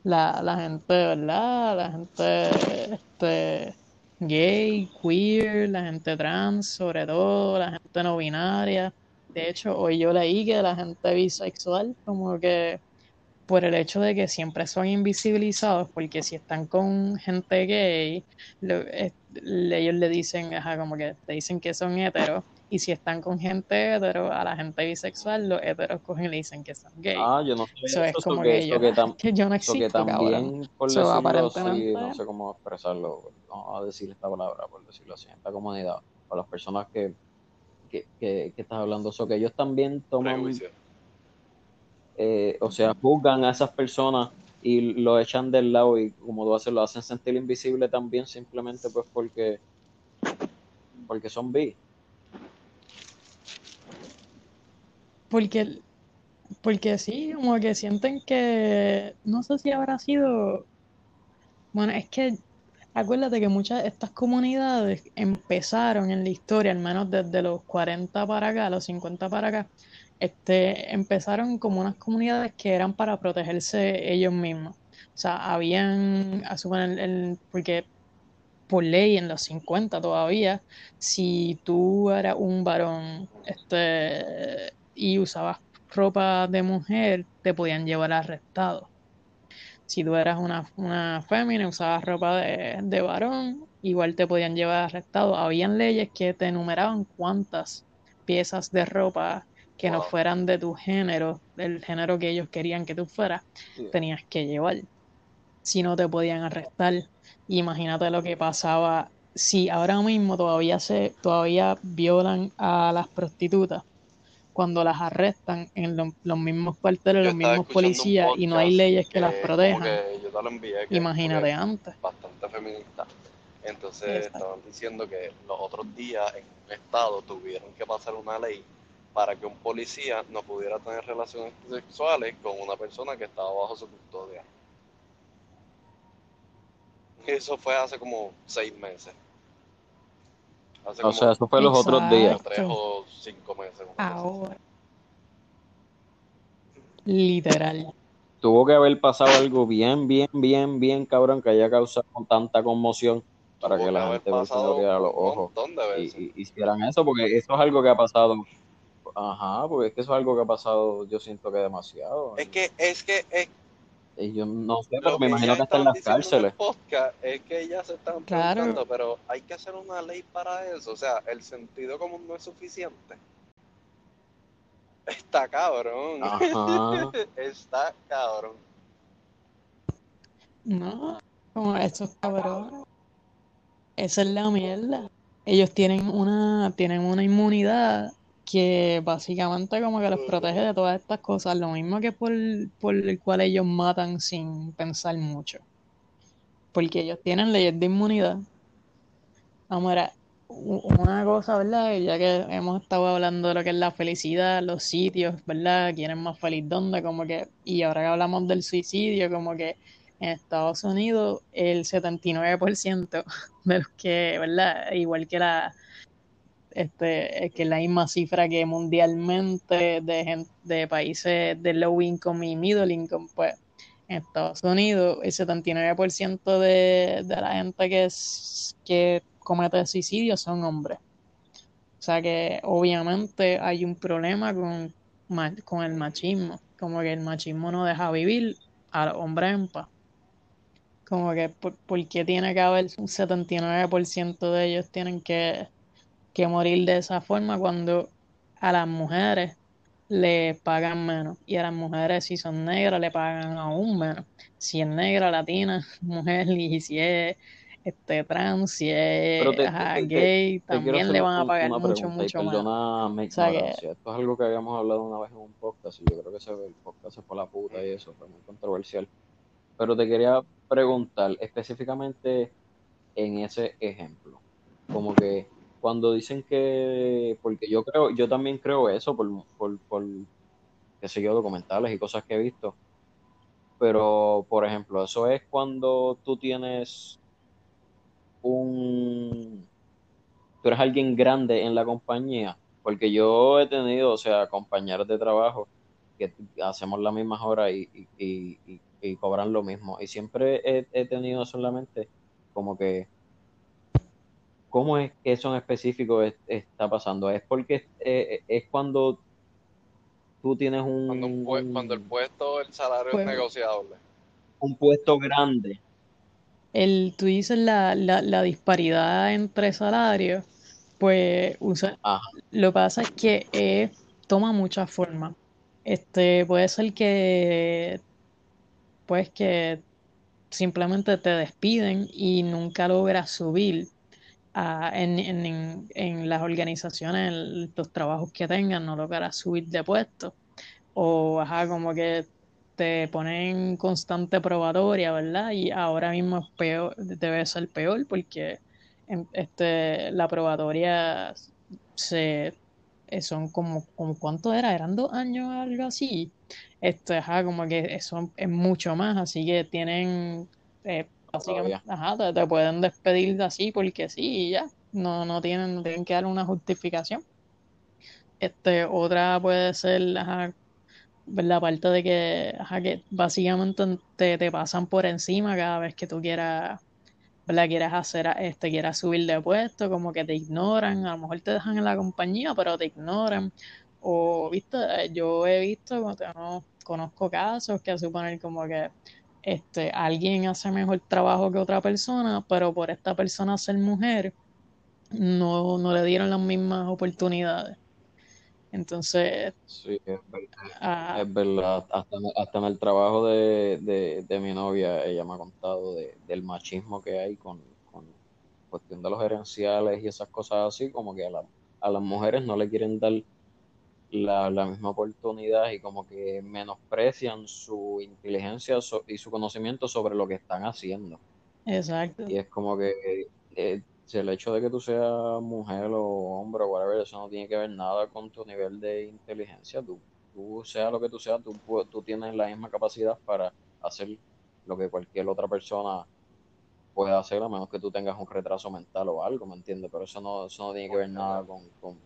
La, la gente, ¿verdad? La gente, este, gay, queer, la gente trans, sobre todo, la gente no binaria. De hecho, hoy yo leí que la gente bisexual, como que por el hecho de que siempre son invisibilizados, porque si están con gente gay, lo- es- le- ellos le dicen, ajá, como que te dicen que son heteros, y si están con gente hetero, a la gente bisexual, los heteros cogen y le dicen que son gay. Ah, yo no sé Eso es como que, que, so yo, que tam- [LAUGHS] que yo no so que existo, cabrón. también, por So, decirlo así, no sé cómo expresarlo, vamos a decir esta palabra, por decirlo así, esta comunidad, o las personas que, que, que, que estás hablando, eso que ellos también toman, Prejuicio. Eh, o sea, juzgan a esas personas y lo echan del lado y como tú haces, lo hacen sentir invisible también simplemente pues porque porque son bi. Porque, porque sí, como que sienten que, no sé si habrá sido, bueno, es que acuérdate que muchas de estas comunidades empezaron en la historia, al menos desde los 40 para acá, los 50 para acá, este, empezaron como unas comunidades que eran para protegerse ellos mismos. O sea, habían, asumen, el, el- porque por ley en los 50 todavía, si tú eras un varón este, y usabas ropa de mujer, te podían llevar arrestado. Si tú eras una, una fémina y usabas ropa de, de varón, igual te podían llevar arrestado. Habían leyes que te enumeraban cuántas piezas de ropa que no fueran de tu género, del género que ellos querían que tú fueras, tenías que llevar. Si no te podían arrestar. Imagínate lo que pasaba si ahora mismo todavía se todavía violan a las prostitutas cuando las arrestan en lo- los mismos cuarteles, Yo los mismos policías y no hay leyes que las como protejan. que yo te lo envié, que es Imagínate antes. es bastante feminista. Entonces Exacto. estaban diciendo que los otros días en un estado tuvieron que pasar una ley para que un policía no pudiera tener relaciones sexuales con una persona que estaba bajo su custodia. Eso fue hace como seis meses. Hace O como sea, eso fue los otros días. Tres o cinco meses. Ahora. Literal. Tuvo que haber pasado algo bien, bien, bien, bien cabrón que haya causado tanta conmoción para Tuvo que la gente abriera los un ojos montón de y, veces. y- hicieran eso, porque eso es algo que ha pasado. Ajá, porque es que eso es algo que ha pasado, yo siento que demasiado. Es que, es que, es Y yo no sé, pero me que imagino ellas que hasta en las en cárceles. el podcast es que ellas se están Claro. preguntando, pero hay que hacer una ley para eso. O sea, el sentido común no es suficiente. Está cabrón. Ajá. [LAUGHS] Está cabrón. No, como estos cabrones. Esa es la mierda. Ellos tienen una, tienen una inmunidad que básicamente como que los protege de todas estas cosas. Lo mismo que por, por el cual ellos matan sin pensar mucho. Porque ellos tienen leyes de inmunidad. Vamos, u- una cosa, ¿verdad? Ya que hemos estado hablando de lo que es la felicidad, los sitios, ¿verdad? ¿Quién es más feliz dónde? Como que, y ahora que hablamos del suicidio, como que en Estados Unidos el 79% [LAUGHS] de los que, ¿verdad? Igual que la, este, que la misma cifra que mundialmente de, gen- de países de low income y middle income, pues en Estados Unidos el 79% de, de la gente que, es, que comete suicidio son hombres. O sea que obviamente hay un problema con, con el machismo, como que el machismo no deja vivir a los hombres en paz. Como que, ¿por, por qué tiene que haber un 79% de ellos tienen que, que morir de esa forma cuando a las mujeres le pagan menos? Y a las mujeres, si son negras, le pagan aún menos. Si es negra, latina, [LAUGHS] mujer, y si es este, trans, si es te, ajá, te- gay, te también le van a pagar mucho, mucho más. O sea que-. Esto es algo que habíamos hablado una vez en un podcast y yo creo que ese, el podcast se fue a la puta y eso fue muy controversial. Pero te quería preguntar específicamente en ese ejemplo, como que cuando dicen que, porque yo creo, yo también creo eso por, por, por qué sé yo, documentales y cosas que he visto. Pero, por ejemplo, eso es cuando tú tienes un, tú eres alguien grande en la compañía, porque yo he tenido, o sea, compañeros de trabajo que hacemos las mismas horas y, cobran lo mismo. Y siempre he, he tenido solamente como que, ¿cómo es que eso en específico es- está pasando? ¿Es porque eh, es cuando tú tienes un, Cuando, un cuando el puesto, el salario Pues- es negociable. un puesto grande. El, tú dices la, la, la disparidad entre salarios, pues usa, Ajá. lo que pasa es que eh, toma muchas formas. Este, puede ser que, pues que simplemente te despiden y nunca logras subir en, en, en, las organizaciones, en los trabajos que tengan, no logras subir de puesto. O, ajá, como que te ponen constante probatoria, ¿verdad? Y ahora mismo peor, debe ser peor porque en- este, la probatoria se, eh, son como, como ¿cuánto era? ¿Eran dos años algo así? Este, ajá, como que eso es mucho más, así que tienen, eh, ajá, te, pueden despedir de así porque sí y ya, no, no tienen, no tienen que dar una justificación. Este, otra puede ser, la parte de que, básicamente te, te pasan por encima cada vez que tú quieras, ¿verdad? Quieras hacer, este, quieras subir de puesto, como que te ignoran, a lo mejor te dejan en la compañía, pero te ignoran. O, viste, yo he visto, no, conozco casos que suponen como que este, alguien hace mejor trabajo que otra persona, pero por esta persona ser mujer, no, no le dieron las mismas oportunidades. Entonces, Sí, es verdad. ah, Es verdad, hasta, hasta en el trabajo de, de, de mi novia, ella me ha contado de, del machismo que hay con, con cuestión de los gerenciales y esas cosas así, como que a, la- a las mujeres no le quieren dar la, la misma oportunidad y como que menosprecian su inteligencia so- y su conocimiento sobre lo que están haciendo. exacto. Y es como que eh, si el hecho de que tú seas mujer o hombre o whatever, eso no tiene que ver nada con tu nivel de inteligencia. Tú, tú sea lo que tú seas, tú, tú tienes la misma capacidad para hacer lo que cualquier otra persona puede hacer, a menos que tú tengas un retraso mental o algo, ¿me entiendes? Pero eso no, eso no tiene que ver nada con, con,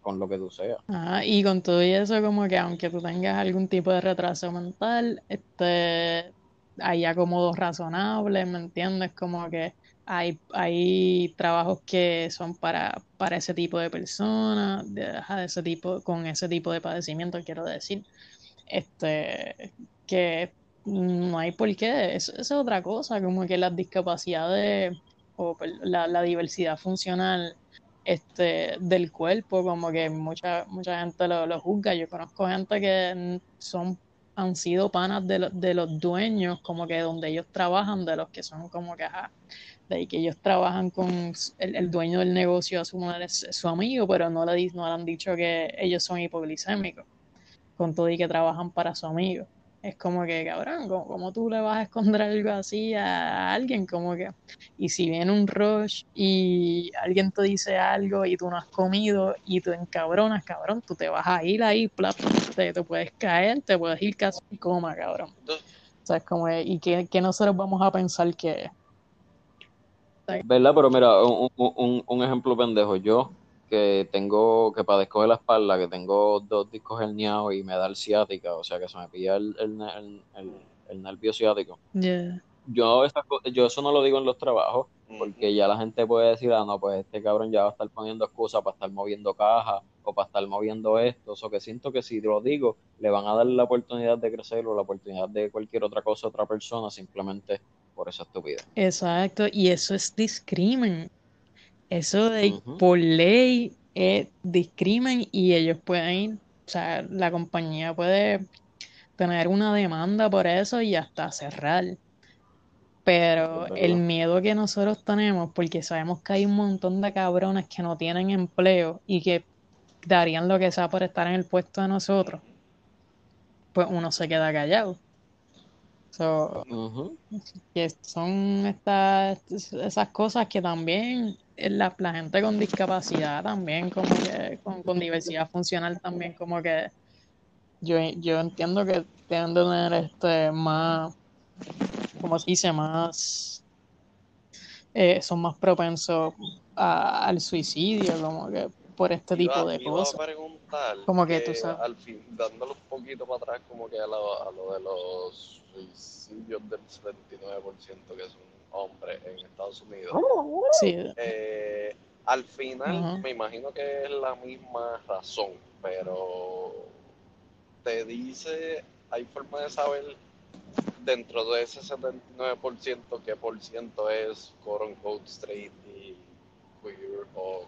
con lo que tú seas. Ajá, y con todo eso, como que aunque tú tengas algún tipo de retraso mental, este, hay acomodos razonables, ¿me entiendes? Como que hay, hay trabajos que son para, para ese tipo de personas, de, de ese tipo, con ese tipo de padecimiento, quiero decir. Este, que no hay por qué, eso, es otra cosa, como que las discapacidades o la diversidad funcional este, del cuerpo, como que mucha, mucha gente lo, lo juzga. Yo conozco gente que son, han sido panas de, lo- de los dueños, como que donde ellos trabajan, de los que son como que, ajá, de ahí que ellos trabajan con el, el dueño del negocio, a su madre es su amigo, pero no le, no le han dicho que ellos son hipoglicémicos, con todo y que trabajan para su amigo. Es como que, cabrón, ¿cómo, cómo tú le vas a esconder algo así a alguien? Como que, y si viene un rush y alguien te dice algo y tú no has comido y tú encabronas, cabrón, tú te vas a ir ahí, te, te puedes caer, te puedes ir casi coma, cabrón. O sea, es como, ¿y qué, qué nosotros vamos a pensar que es? ¿Verdad? Pero mira, un- un- un ejemplo pendejo. Yo que tengo, que padezco de la espalda, que tengo dos discos herniados y me da el ciática, o sea que se me pilla el, el, el- el- el nervio ciático. Yeah. Yo, esas co- yo eso no lo digo en los trabajos, porque ya la gente puede decir, ah, no, pues este cabrón ya va a estar poniendo excusas para estar moviendo cajas o para estar moviendo esto. O sea, que siento que si lo digo, le van a dar la oportunidad de crecer o la oportunidad de cualquier otra cosa a otra persona simplemente por esa estupidez. Exacto, y eso es discrimen. Eso de por ley es discrimen y ellos pueden ir, o sea, la compañía puede tener una demanda por eso y hasta cerrar. Pero Es el miedo que nosotros tenemos, porque sabemos que hay un montón de cabrones que no tienen empleo y que darían lo que sea por estar en el puesto de nosotros, pues uno se queda callado. So, que son estas esas cosas que también eh, la, la gente con discapacidad también como que con, con diversidad funcional también como que yo, yo entiendo que deben de tener este más como se dice más eh, son más propensos a- al suicidio como que por este Iba- tipo de cosas. Como que tú sabes. al fin, dándolo un poquito para atrás, como que a lo, a lo de los suicidios del 79% que son hombres en Estados Unidos. sí Eh, al final, me imagino que es la misma razón, pero te dice, hay forma de saber dentro de ese 79% qué por ciento es quote unquote straight y queer o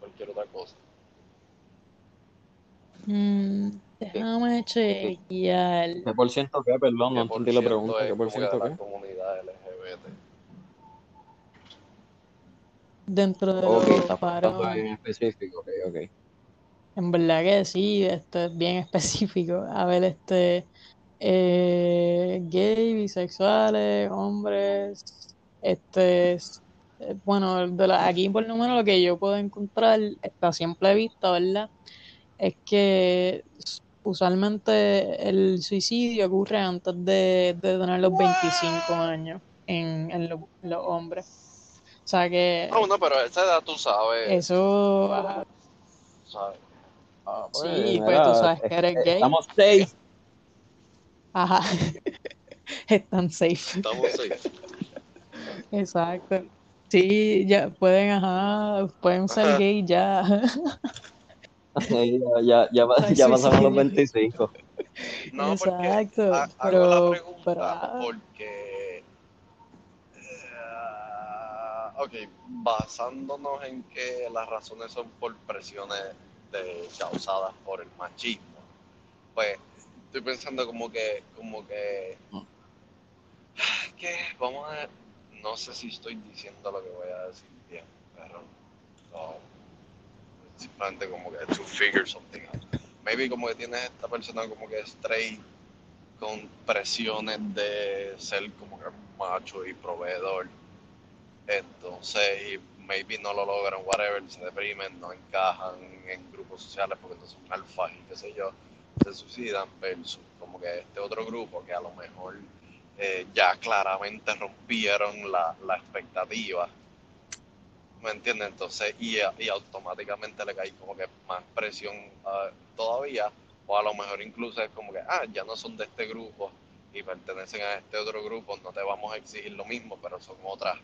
cualquier otra cosa. Mm, déjame chequear. ¿Qué por ciento qué? Perdón, no ¿Qué por entendí la pregunta. ¿Qué por ciento la qué? comunidad LGBT? Dentro de Ok, los paros. bien específico. Ok, ok. En verdad que sí, esto es bien [LAUGHS] específico. A ver, este, eh, gay, bisexuales, hombres, este, eh, bueno, de la- aquí por lo menos lo que yo puedo encontrar, está siempre visto, ¿verdad? Es que usualmente el suicidio ocurre antes de, de tener los 25 años en, en los, los hombres. O sea que No, no, pero a esa edad tú sabes, eso, ajá, sabes. Ah, pues, sí, pues mira, tú sabes es- que eres es- gay. Estamos safe. Ajá, [LAUGHS] están safe. Estamos ahí. Exacto. Sí, ya pueden, ajá, pueden ser gay ya. [LAUGHS] ya, ya, ya, Ay, ya pasamos los suicidio. 25. No, porque Exacto, hago pero, la pregunta pero, ah, porque, eh, ok, basándonos en que las razones son por presiones de- causadas por el machismo, pues estoy pensando como que, como que, que vamos a, no sé si estoy diciendo lo que voy a decir bien, pero no, simplemente como que to figure something out. Maybe como que tienes esta persona como que straight con presiones de ser como que macho y proveedor. Entonces, maybe no lo logran, whatever, se deprimen, no encajan en grupos sociales porque no son alfas y qué sé yo, se suicidan versus como que este otro grupo que a lo mejor eh, ya claramente rompieron la, la expectativa. ¿Me entiendes? Entonces, y, y automáticamente le cae como que más presión ah, todavía, o a lo mejor incluso es como que, ah, ya no son de este grupo y pertenecen a este otro grupo, no te vamos a exigir lo mismo, pero son otras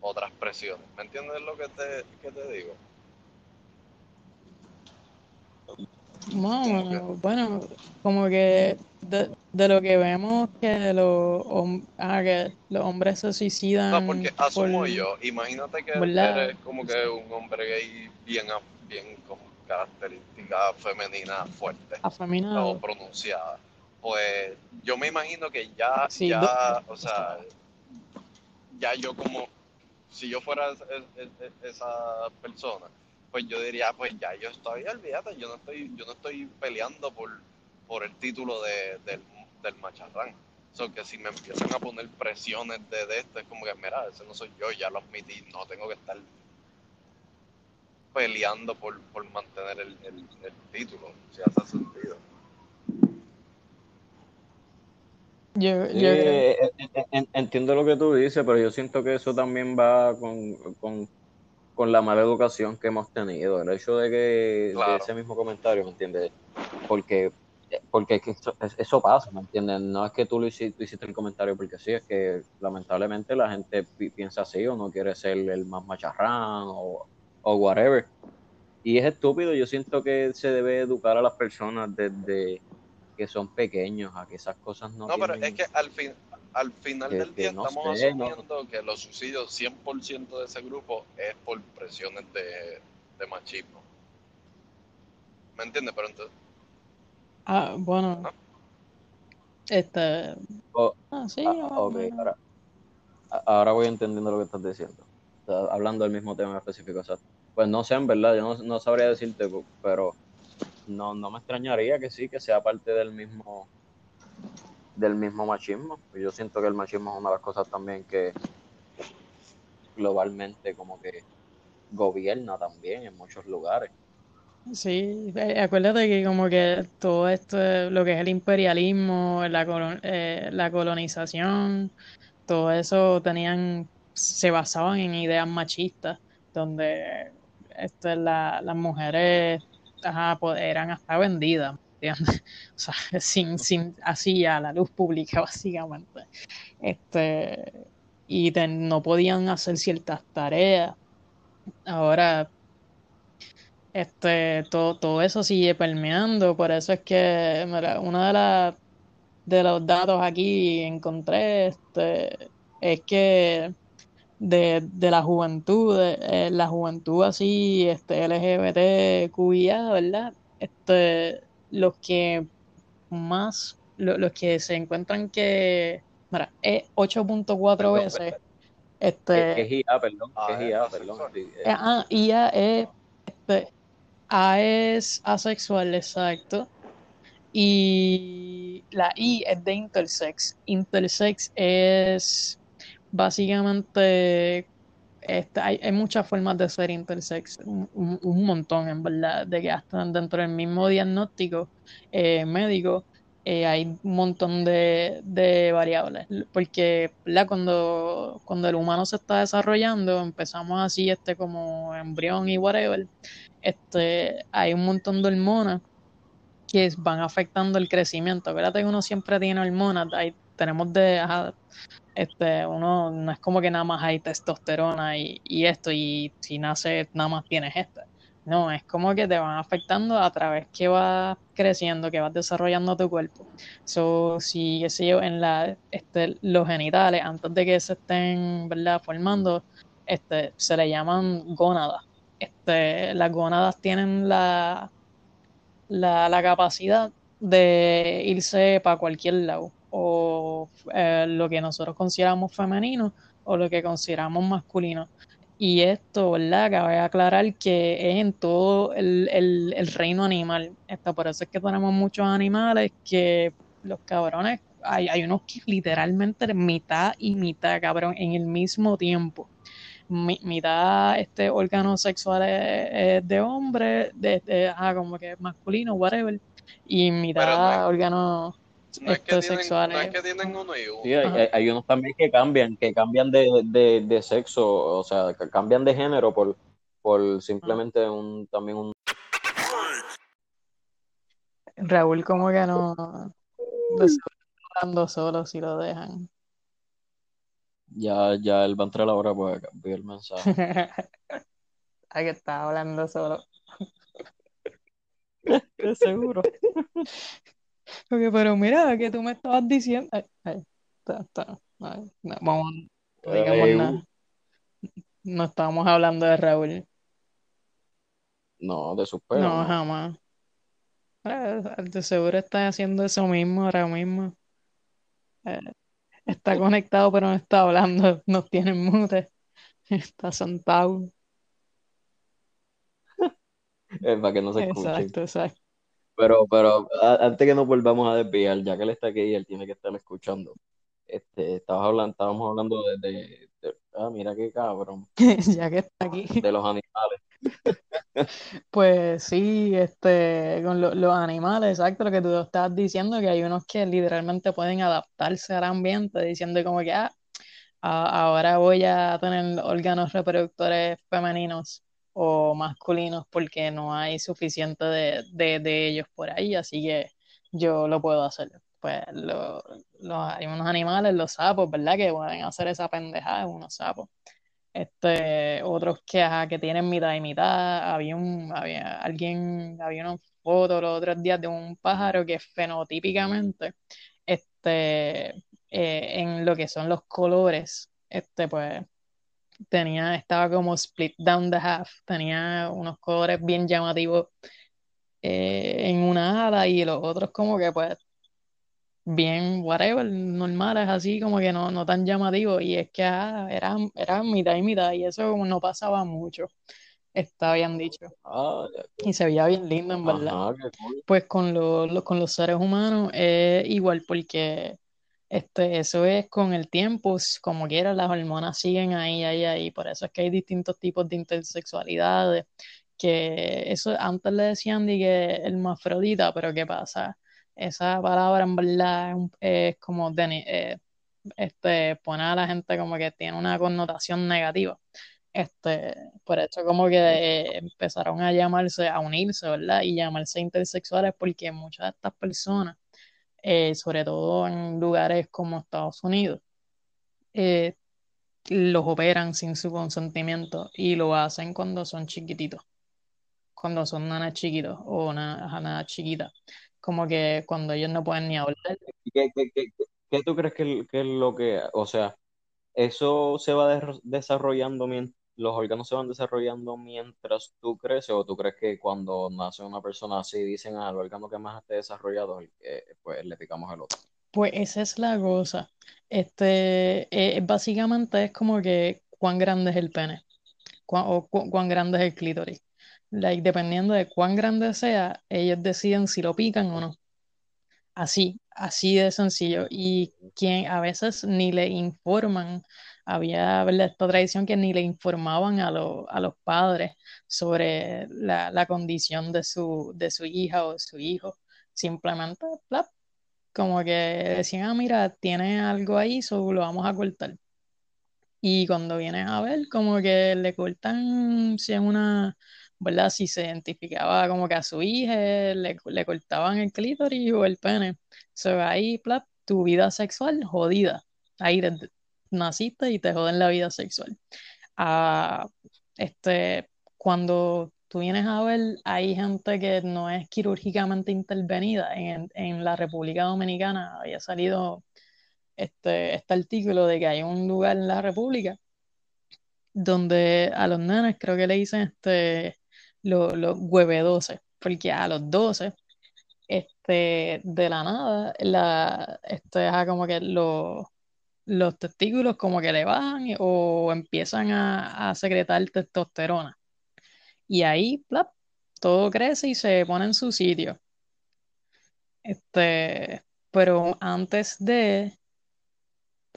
otras presiones. ¿Me entiendes lo que te, que te digo? Más o Como que, menos, bueno, como que de, de lo que vemos que los, ah, que los hombres se no, suicidan porque por, asumo yo, imagínate que ¿verdad? eres como que un hombre gay bien, a- bien con características femeninas fuertes o pronunciadas. Pues yo me imagino que ya, Sí, ya, o sea, ya yo como, si yo fuera es- es- es- esa persona, pues yo diría, pues ya yo estoy, olvídate, yo no estoy, yo no estoy peleando por, por el título de, del, del macharrán. So que si me empiezan a poner presiones de, de esto, es como que, mira, ese no soy yo, ya lo admití, no tengo que estar peleando por, por mantener el, el, el título, si hace sentido. Yo, yo eh, entiendo lo que tú dices, pero yo siento que eso también va con, con, con la mala educación que hemos tenido. El hecho de que de ese mismo comentario, ¿me entiendes? Porque, porque es que eso, es- eso pasa, ¿me entiendes? No es que tú, lo hiciste, tú hiciste el comentario porque sí, es que lamentablemente la gente pi- piensa así o no quiere ser el más macharrán o, o whatever. Y es estúpido, yo siento que se debe educar a las personas desde que son pequeños a que esas cosas no No, pero es que al, fin, al final que, del día no estamos sé, no, asumiendo que los suicidios, 100% de ese grupo, es por presiones de, de machismo. ¿Me entiendes? Pero entonces, ah, bueno, ¿no? este, o- ah, sí, ah, o ahora, ahora voy entendiendo lo que estás diciendo. Hablando del mismo tema específico, exacto. Pues no sé, en verdad, yo no, no sabría decirte, pero no, no me extrañaría que sí, que sea parte del mismo, del mismo machismo. Yo siento que el machismo es una de las cosas también que globalmente como que gobierna también en muchos lugares. Sí, eh, acuérdate que como que todo esto, lo que es el imperialismo, eh, la colonización, todo eso tenían, se basaban en ideas machistas, donde este, la- las mujeres ajá, po- eran hasta vendidas, [LAUGHS] O sea, sin, sin, así a la luz pública, [LAUGHS] básicamente. Este, y no podían hacer ciertas tareas. Ahora este, todo, todo eso sigue permeando, por eso es que mira, una de las de los datos aquí encontré este, es que de, de la juventud, de, eh, la juventud así, este, LGBTQIA, ¿verdad? Este, los que más, lo- los que se encuentran que, mira, es 8.4 Perdón, veces, ¿Qué, este, qué es IA, perdón? ¿Qué Ah, IA, perdón? Sí, eh, eh, ah, IA es, este, A es asexual, exacto. Y la I es de intersex. Intersex es básicamente, este, hay, hay muchas formas de ser intersex, un, montón en verdad, de que hasta dentro del mismo diagnóstico eh, médico eh, hay un montón de, variables. Porque. Cuando, cuando el humano se está desarrollando, empezamos así este como embrión y whatever, este, hay un montón de hormonas que van afectando el crecimiento. Acuérdate que uno siempre tiene hormonas, ahí tenemos de, este, uno no es como que nada más hay testosterona y, y esto, y si nace nada más tienes esto. No, es como que te van afectando a través que vas creciendo, que vas desarrollando tu cuerpo. So, si, qué yo, en la, este, los genitales, antes de que se estén, ¿verdad?, formando, este, se le llaman gónadas. Este, las gónadas tienen la, la, la capacidad de irse para cualquier lado, o eh, lo que nosotros consideramos femenino o lo que consideramos masculino. Y esto, ¿verdad? Cabe aclarar que es en todo el, el, el reino animal. Esto, por eso es que tenemos muchos animales que los cabrones, hay, hay unos que literalmente mitad y mitad, cabrón, en el mismo tiempo mi- mitad este órganos sexuales eh, de hombre, de, de- ajá, como que masculino, whatever, y mitad es, órganos no es que este, tienen, no es sexuales. que tienen uno y Sí, uno. hay, Ajá. hay- hay unos también que cambian, que cambian de, de, de sexo, o sea, que cambian de género por, por simplemente un, también un... Raúl como que no, hablando solo si lo dejan. [LAUGHS] Ya, ya él va a entrar ahora pues cambiar el mensaje. [LAUGHS] Ay, que está hablando solo. [LAUGHS] De seguro. Ok, pero mira, que tú me estabas diciendo. Ay, ay, está, está. Ay, no, vamos, no digamos nada. No estábamos hablando de Raúl. no, de sus pelos, No, jamás. Eh, De seguro está haciendo eso mismo ahora mismo. Eh, está conectado, pero no está hablando. Nos tiene en mute. Está sentado. [LAUGHS] Eh, para que no se escuchen. Exacto, exacto. Pero, pero a- antes que nos volvamos a desviar, ya que él está aquí y él tiene que estar escuchando, este, estabas hablando, estábamos hablando de, de- de- ah, mira qué cabrón, [LAUGHS] Ya que está aquí. de los animales. [LAUGHS] Pues sí, este, con lo- los animales, exacto, lo que tú estabas diciendo, que hay unos que literalmente pueden adaptarse al ambiente, diciendo como que, ah, a- ahora voy a tener órganos reproductores femeninos o masculinos porque no hay suficiente de, de, de ellos por ahí, así que yo lo puedo hacer. Pues lo- hay unos animales, los sapos, ¿verdad? Que pueden hacer esa pendejada, unos sapos. Este, otros que, que tienen mitad y mitad. Había un, había alguien, había una foto los otros días de un pájaro que fenotípicamente, este, eh, en lo que son los colores, este, pues, tenía, estaba como split down the half, tenía unos colores bien llamativos eh, en una ala y los otros como que, pues, bien, whatever, normales, así como que no, no tan llamativos. Y es que ah, eran, eran mitad y mitad, y eso no pasaba mucho, está bien dicho. Ah, Y se veía bien lindo, en verdad. ajá, qué cool. Pues con, lo- lo- con los seres humanos es igual, porque este, eso es con el tiempo, como quiera, las hormonas siguen ahí, ahí, ahí. Por eso es que hay distintos tipos de intersexualidades, que eso antes le decían de que hermafrodita, pero ¿qué pasa? Esa palabra en verdad es, como eh, este, pone a la gente como que tiene una connotación negativa. Este, por eso como que empezaron a llamarse, a unirse, ¿verdad? Y llamarse intersexuales porque muchas de estas personas, eh, sobre todo en lugares como Estados Unidos, eh, los operan sin su consentimiento y lo hacen cuando son chiquititos, cuando son nanas chiquitos o nanas chiquitas. Como que cuando ellos no pueden ni hablar. ¿Qué, qué, qué, qué tú crees que, que, es lo que, o sea, eso se va desarrollando mientras los órganos se van desarrollando mientras tú creces o tú crees que cuando nace una persona así dicen al ah, órgano que más esté desarrollado, pues le picamos el otro? Pues esa es la cosa. Este, eh, básicamente es como que cuán grande es el pene o cuán grande es el clítoris. Like, dependiendo de cuán grande sea, ellos deciden si lo pican o no. Así, así de sencillo. Y quien a veces ni le informan, había esta tradición que ni le informaban a, a los padres sobre la, la, condición de su, de su hija o su hijo. Simplemente, como que decían, ah, mira, tiene algo ahí, solo lo vamos a cortar. Y cuando vienes a ver, como que le cortan, si es una, ¿verdad? Si se identificaba como que a su hija, le, le cortaban el clítoris o el pene. Ve ahí, plap, tu vida sexual jodida. Ahí naciste y te joden la vida sexual. Ah, este, cuando tú vienes a ver, hay gente que no es quirúrgicamente intervenida. En, la República Dominicana había salido este, este artículo de que hay un lugar en la República donde a los nenes creo que le dicen este, los, los 12, porque a los 12, este, de la nada, la, este, como que los, los testículos como que le bajan o empiezan a, secretar testosterona. Y ahí, plap, todo crece y se pone en su sitio. Este, pero antes de,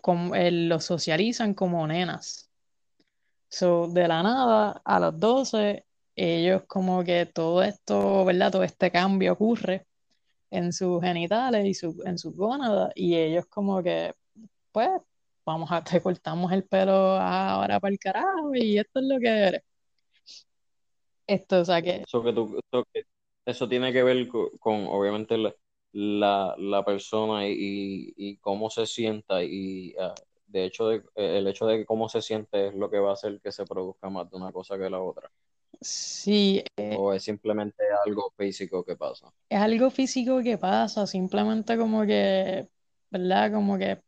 como, eh, lo socializan como nenas. So, de la nada, a los 12, ellos como que todo esto, ¿verdad? Todo este cambio ocurre en sus genitales y su, en sus gónadas y ellos como que, pues, vamos a, [LAUGHS] te cortamos el pelo ahora para el carajo y esto es lo que eres. Esto, o sea que... Eso, que, tú, eso, tiene que ver con, obviamente, la, la, persona y, y, cómo se sienta y ah, de hecho de, el hecho de cómo se siente es lo que va a hacer que se produzca más de una cosa que la otra. Sí. Eh, o es simplemente algo físico que pasa. Es algo físico que pasa, simplemente como que, ¿verdad? Como que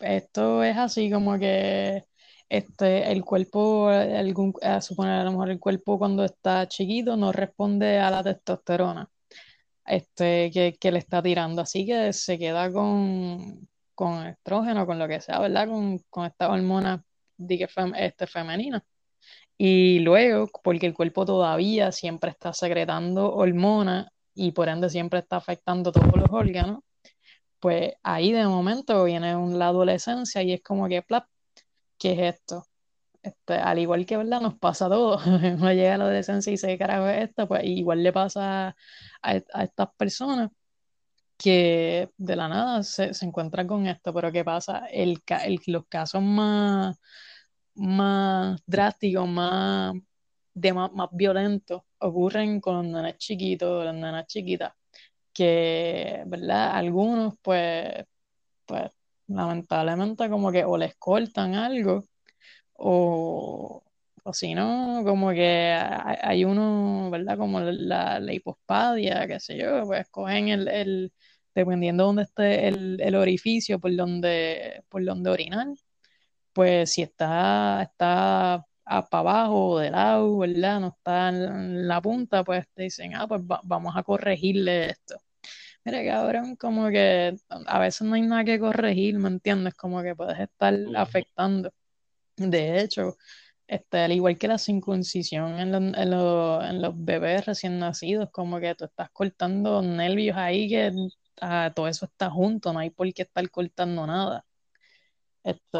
esto es así, como que este, el cuerpo, algún, a suponer a lo mejor el cuerpo cuando está chiquito no responde a la testosterona este, que, le está tirando, así que se queda con, con estrógeno, con lo que sea, ¿verdad? Con, con esta hormona este, femenina. Y luego, porque el cuerpo todavía siempre está secretando hormonas y por ende siempre está afectando todos los órganos, pues ahí de momento viene la adolescencia y es como que, ¿qué es esto? Este, al igual que verdad nos pasa a todos, [LAUGHS] uno llega a la adolescencia y se carajo es esto, pues igual le pasa a, estas personas que de la nada se, encuentran con esto, pero ¿qué pasa? El, los casos más, más drásticos, más, de más, violentos, ocurren con los nenes chiquitos, las nenas chiquitas, que, ¿verdad? Algunos, pues, pues, lamentablemente como que o les cortan algo, o, o si no, como que hay uno, ¿verdad? Como la, la hipospadia, qué sé yo, pues cogen el, el dependiendo de dónde esté el, el, orificio por donde, por donde orinar, pues si está, está para abajo o de lado, ¿verdad? No está en la punta, pues te dicen, ah, pues vamos a corregirle esto. Mira, cabrón, como que a veces no hay nada que corregir, ¿me entiendes? Como que puedes estar afectando. De hecho, este, al igual que la circuncisión en, en, los bebés recién nacidos, como que tú estás cortando nervios ahí que ah, todo eso está junto, no hay por qué estar cortando nada. Este,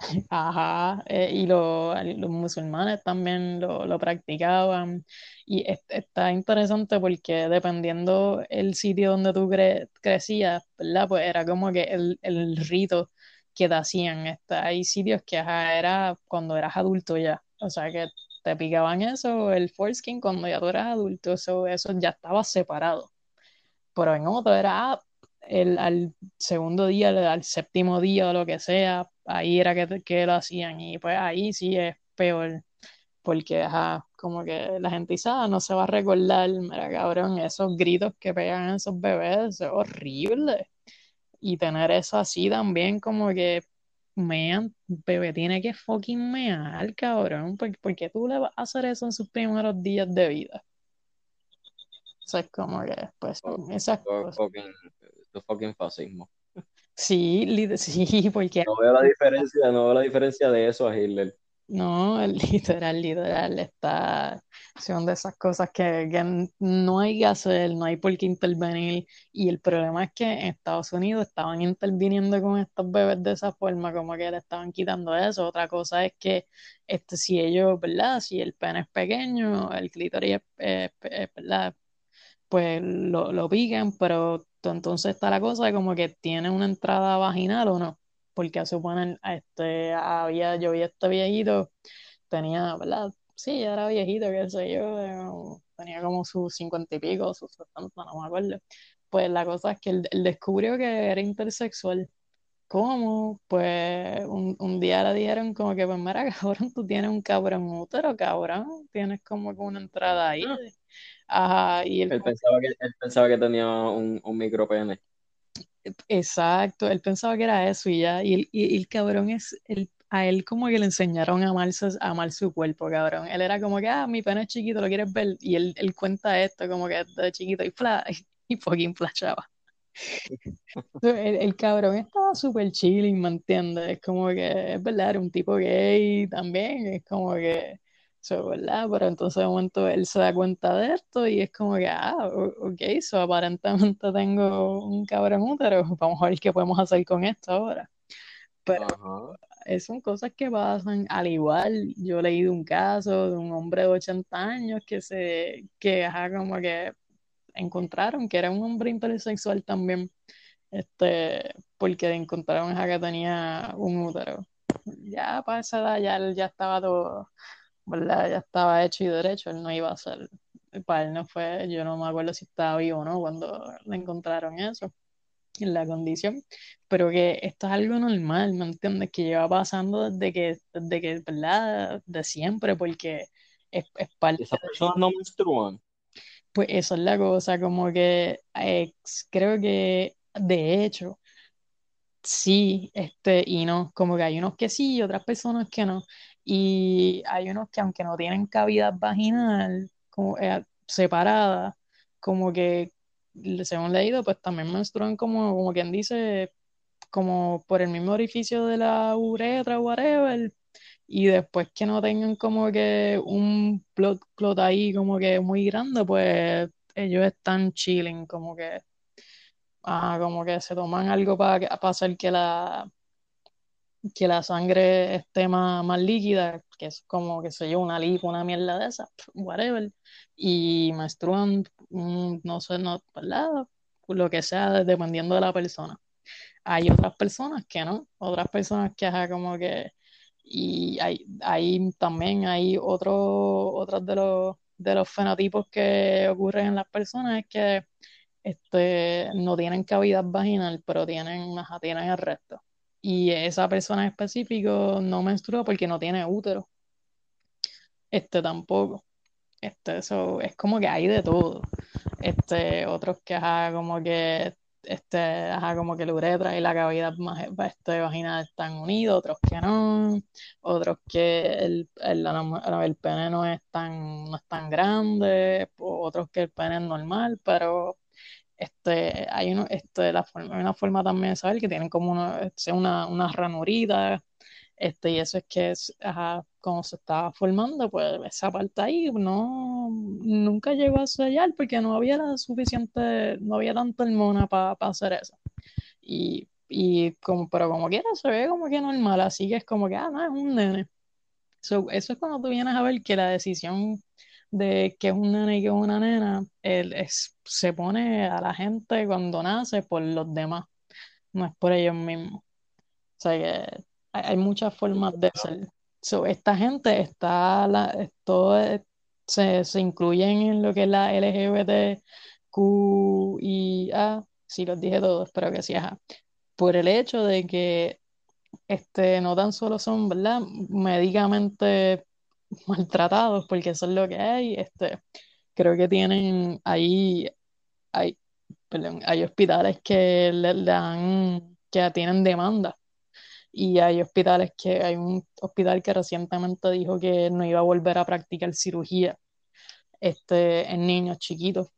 [LAUGHS] Ajá, eh, y los musulmanes también lo, practicaban. Y está interesante porque dependiendo el sitio donde tú crecías, ¿verdad? Pues era como que el, el rito que te hacían. Este, hay sitios que era cuando eras adulto ya. O sea, que te picaban eso, el foreskin, cuando ya tú eras adulto, eso, eso ya estaba separado. Pero en otro era ah, el, al segundo día, al séptimo día o lo que sea, ahí era que, que lo hacían. Y pues ahí sí es peor. porque, ajá, como que la gente dice, ah, no se va a recordar, mira, cabrón, esos gritos que pegan esos bebés, es horrible. Y tener eso así también, como que, mean, bebé tiene que fucking mear, cabrón, ¿por, por qué tú le vas a hacer eso en sus primeros días de vida? O sea, es como que, pues, esas Esto es cosas. fucking, esto es fucking fascismo. Sí, sí, [LAUGHS] porque No veo la diferencia, no veo la diferencia de eso a Hitler. No, [LAUGHS] literal, literal, está, son de esas cosas que, que no hay que hacer, no hay por qué intervenir. Y el problema es que en Estados Unidos estaban interviniendo con estos bebés de esa forma, como que le estaban quitando eso. Otra cosa es que este, si ellos, ¿verdad? Si el pene es pequeño, el clítoris es, es- es, ¿verdad? Pues lo, lo pican, pero entonces está la cosa de como que tiene una entrada vaginal o no. Porque suponen, este, había, yo vi este viejito, tenía, ¿verdad? Sí, ya era viejito, qué sé yo, tenía como sus cincuenta y pico, sus setenta, no me acuerdo. Pues la cosa es que él, él descubrió que era intersexual. ¿Cómo? Pues un, un día le dijeron como que, pues mira, [LAUGHS] cabrón, tú tienes un cabrón útero, cabrón, tienes como que una entrada ahí. Ajá, y él Él pensaba que, él pensaba que tenía un, un micropene. Exacto, él pensaba que era eso y ya, y el, y el cabrón es, el, a él como que le enseñaron a amarse, a amar su cuerpo, cabrón. Él era como que, ah, mi pene es chiquito, ¿lo quieres ver? Y él, él cuenta esto como que de chiquito y fla, [LAUGHS] y fucking flashaba. [LAUGHS] El, el cabrón estaba súper chilling, ¿me entiendes? Es como que, es verdad, era un tipo gay también, es como que, eso ¿verdad? Pero entonces de momento él se da cuenta de esto y es como que, ah, ok, so aparentemente [LAUGHS] tengo un cabrón útero, [LAUGHS] vamos a ver qué podemos hacer con esto ahora. Pero Ajá. eh, son cosas que pasan, al igual, yo he leído un caso de un hombre de 80 años que se, que, ajá, como que encontraron que era un hombre intersexual también este, porque encontraron a que tenía un útero. Ya para esa edad ya ya estaba todo, ¿verdad? Ya estaba hecho y derecho, él no iba a ser, para él no fue, yo no me acuerdo si estaba vivo o no cuando le encontraron eso, en la condición, pero que esto es algo normal, ¿me entiendes? Que lleva pasando desde que, desde que, ¿verdad? De siempre, porque es, es parte Esas personas no menstruan. pues eso es la cosa, como que eh, creo que de hecho sí, este, y no, como que hay unos que sí y otras personas que no. Y hay unos que aunque no tienen cavidad vaginal como, eh, separada, como que según leído, pues también menstruan como, como quien dice, como por el mismo orificio de la uretra, whatever. Y después que no tengan como que un blood clot ahí como que muy grande, pues ellos están chilling, como que, ah, como que se toman algo para hacer que la, que la sangre esté más, más líquida, que es como, que sé yo, una lipo, una mierda de esa, whatever. Y menstruan, mm, no sé, no. Lo que sea, dependiendo de la persona. Hay otras personas que no, otras personas que ajá, como que, y hay, hay también hay otro, otros de los, de los fenotipos que ocurren en las personas es que este, no tienen cavidad vaginal, pero tienen, ajá, tienen el resto. Y esa persona en específico no menstrua porque no tiene útero. Este tampoco. Este, eso es como que hay de todo. Este, otros que ajá, como que este, ajá, como que la uretra y la cavidad este, vaginal están unidos, otros que no, otros que el, el, el pene no es tan, no es tan grande, otros que el pene es normal, pero este, hay uno, este, la forma, una forma también de saber que tienen como una, este, una, una ranurita, este, y eso es que es, ajá, como se estaba formando, pues esa parte ahí no, nunca llegó a sellar porque no había la suficiente, no había tanta hormona para hacer eso. Y, y como, pero como quiera se ve como que normal, así que es como que, ah, no, es un nene. So, eso es cuando tú vienes a ver que la decisión de que es un nene y que es una nena, el, es, se pone a la gente cuando nace por los demás, no es por ellos mismos. O sea que hay, muchas formas de ser. So, esta gente está, la, todo es- se, se incluyen en lo que es la LGBTQIA, si los dije todos, espero que sí. Por el hecho de que este, no tan solo son, ¿verdad? Médicamente [LAUGHS] maltratados, porque eso es lo que hay. Este, creo que tienen ahí, hay, hay hospitales que le, dan, que tienen demanda. Y hay hospitales que, hay un hospital que recientemente dijo que no iba a volver a practicar cirugía este, en niños chiquitos,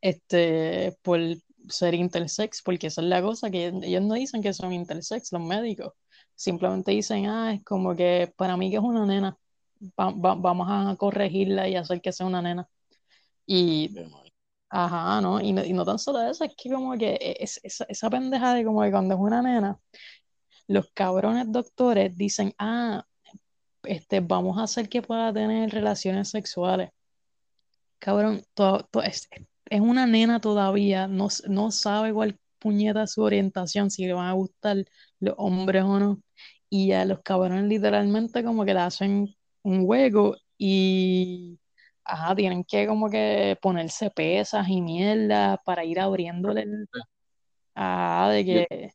este, por ser intersex, porque esa es la cosa, que ellos no dicen que son intersex, los médicos, simplemente dicen, ah, es como que para mí que es una nena, vamos a corregirla y hacer que sea una nena. Y, ajá, ¿no? Y, no, tan solo eso, es que como que e, es, esa pendeja de como que cuando es una nena, los cabrones doctores dicen, ah, este, vamos a hacer que pueda tener relaciones sexuales. Cabrón, todo, es, es, una nena todavía, no, no sabe cuál puñeta su orientación, si le van a gustar los hombres o no. Y a los cabrones literalmente como que le hacen un hueco y ajá, tienen que como que ponerse pesas y mierda para ir abriéndole el... Ah, de que...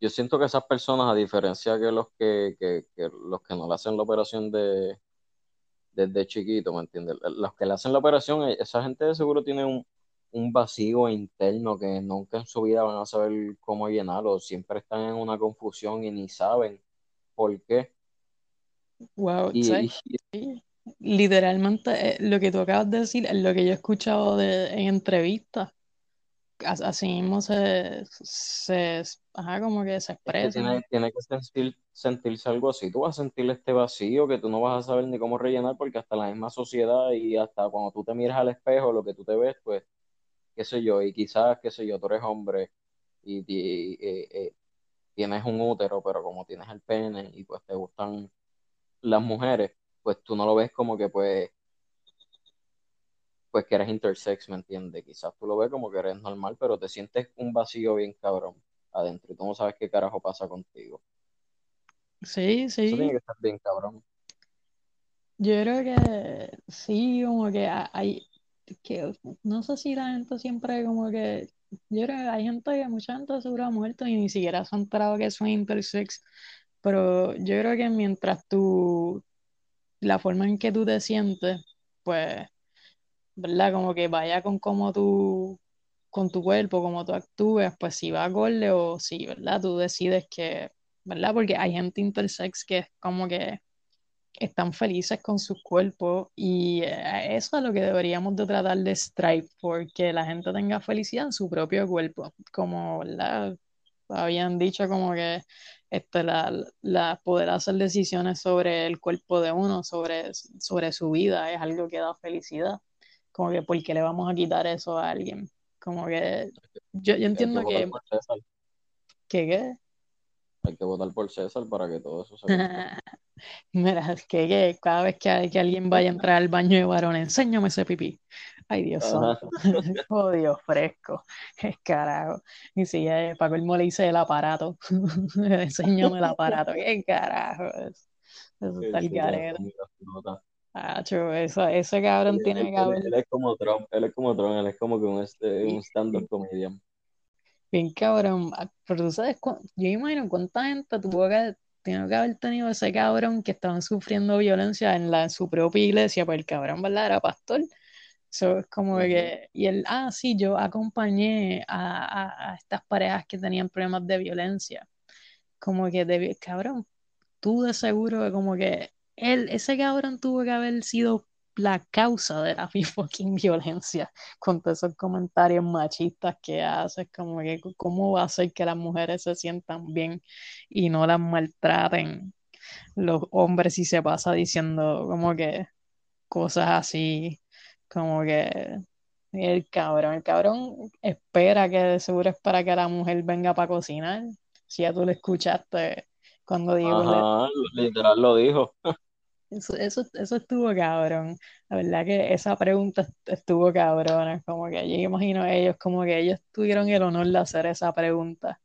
Yo, siento que esas personas, a diferencia que los que, que, los que no le hacen la operación de desde chiquito, ¿me entiendes? Los que le hacen la operación, e, esa gente de seguro tiene un, un vacío interno que nunca en su vida van a saber cómo llenarlo, siempre están en una confusión y ni saben por qué. Wow, literalmente eh, lo que tú acabas de decir es lo que yo he escuchado de, en entrevistas. Así mismo se, se ajá, como que se expresa. tiene, que sentir, sentirse algo así. Tú vas a sentir este vacío que tú no vas a saber ni cómo rellenar porque hasta la misma sociedad y hasta cuando tú te miras al espejo, lo que tú te ves, pues, qué sé yo, y quizás, qué sé yo, tú eres hombre y, eh, eh, tienes un útero, pero como tienes el pene y pues te gustan las mujeres, pues tú no lo ves como que pues pues que eres intersex, ¿me entiendes? Quizás tú lo ves como que eres normal, pero te sientes un vacío bien cabrón adentro y tú no sabes qué carajo pasa contigo. Sí, sí. Eso tiene que estar bien cabrón. Yo creo que sí, como que hay, que no sé si la gente siempre como que, yo creo que hay gente que mucha gente seguro ha muerto y ni siquiera se han enterado que son intersex, pero yo creo que mientras tú, la forma en que tú te sientes, pues, ¿verdad? Como que vaya con cómo tú, con tu cuerpo, cómo tú actúes, pues si va a acorde o si, ¿verdad? Tú decides que, ¿verdad? Porque hay gente intersex que es como que están felices con sus cuerpos y eh, eso es lo que deberíamos de tratar de strive, porque la gente tenga felicidad en su propio cuerpo, como, ¿verdad? Habían dicho como que este, la, la, poder hacer decisiones sobre el cuerpo de uno, sobre, sobre su vida, es algo que da felicidad. Como que, ¿por qué le vamos a quitar eso a alguien? Como que yo, yo entiendo que... ¿Qué qué? Hay que votar por César para que todo eso se [LAUGHS] Mira, es que, cada vez que, que, alguien vaya a entrar al baño de varón, enséñame ese pipí. Ay, Dios santo. [LAUGHS] oh, Dios fresco. Es carajo. Y si eh, Paco el le dice el aparato. [LAUGHS] enséñame el aparato. ¿Qué carajo? Eso, está el carero. Ah, eso, ese cabrón tiene que haber. Él, es como Trump, él es como Trump, él es como que un, este, un stand-up comedian. Bien cabrón, ah, pero tú sabes, yo imagino cuánta gente tuvo que, tiene que haber tenido ese cabrón que estaban sufriendo violencia en, la, en su propia iglesia, pues el cabrón, ¿verdad? Era pastor. Eso es como que, y él, ah, sí, yo acompañé a, a, estas parejas que tenían problemas de violencia. Como que, de, cabrón, tú de seguro, como que él, ese cabrón tuvo que haber sido la causa de la [LAUGHS] fucking violencia con todos esos comentarios machistas que haces, como que cómo va a ser que las mujeres se sientan bien y no las maltraten los hombres si se pasa diciendo como que cosas así, como que el cabrón, el cabrón espera que de seguro es para que la mujer venga para cocinar. Si ya tú lo escuchaste cuando digo... Ajá, literal lo dijo. Eso, eso, eso estuvo cabrón. La verdad que esa pregunta estuvo cabrona. Como que yo imagino ellos, como que ellos tuvieron el honor de hacer esa pregunta.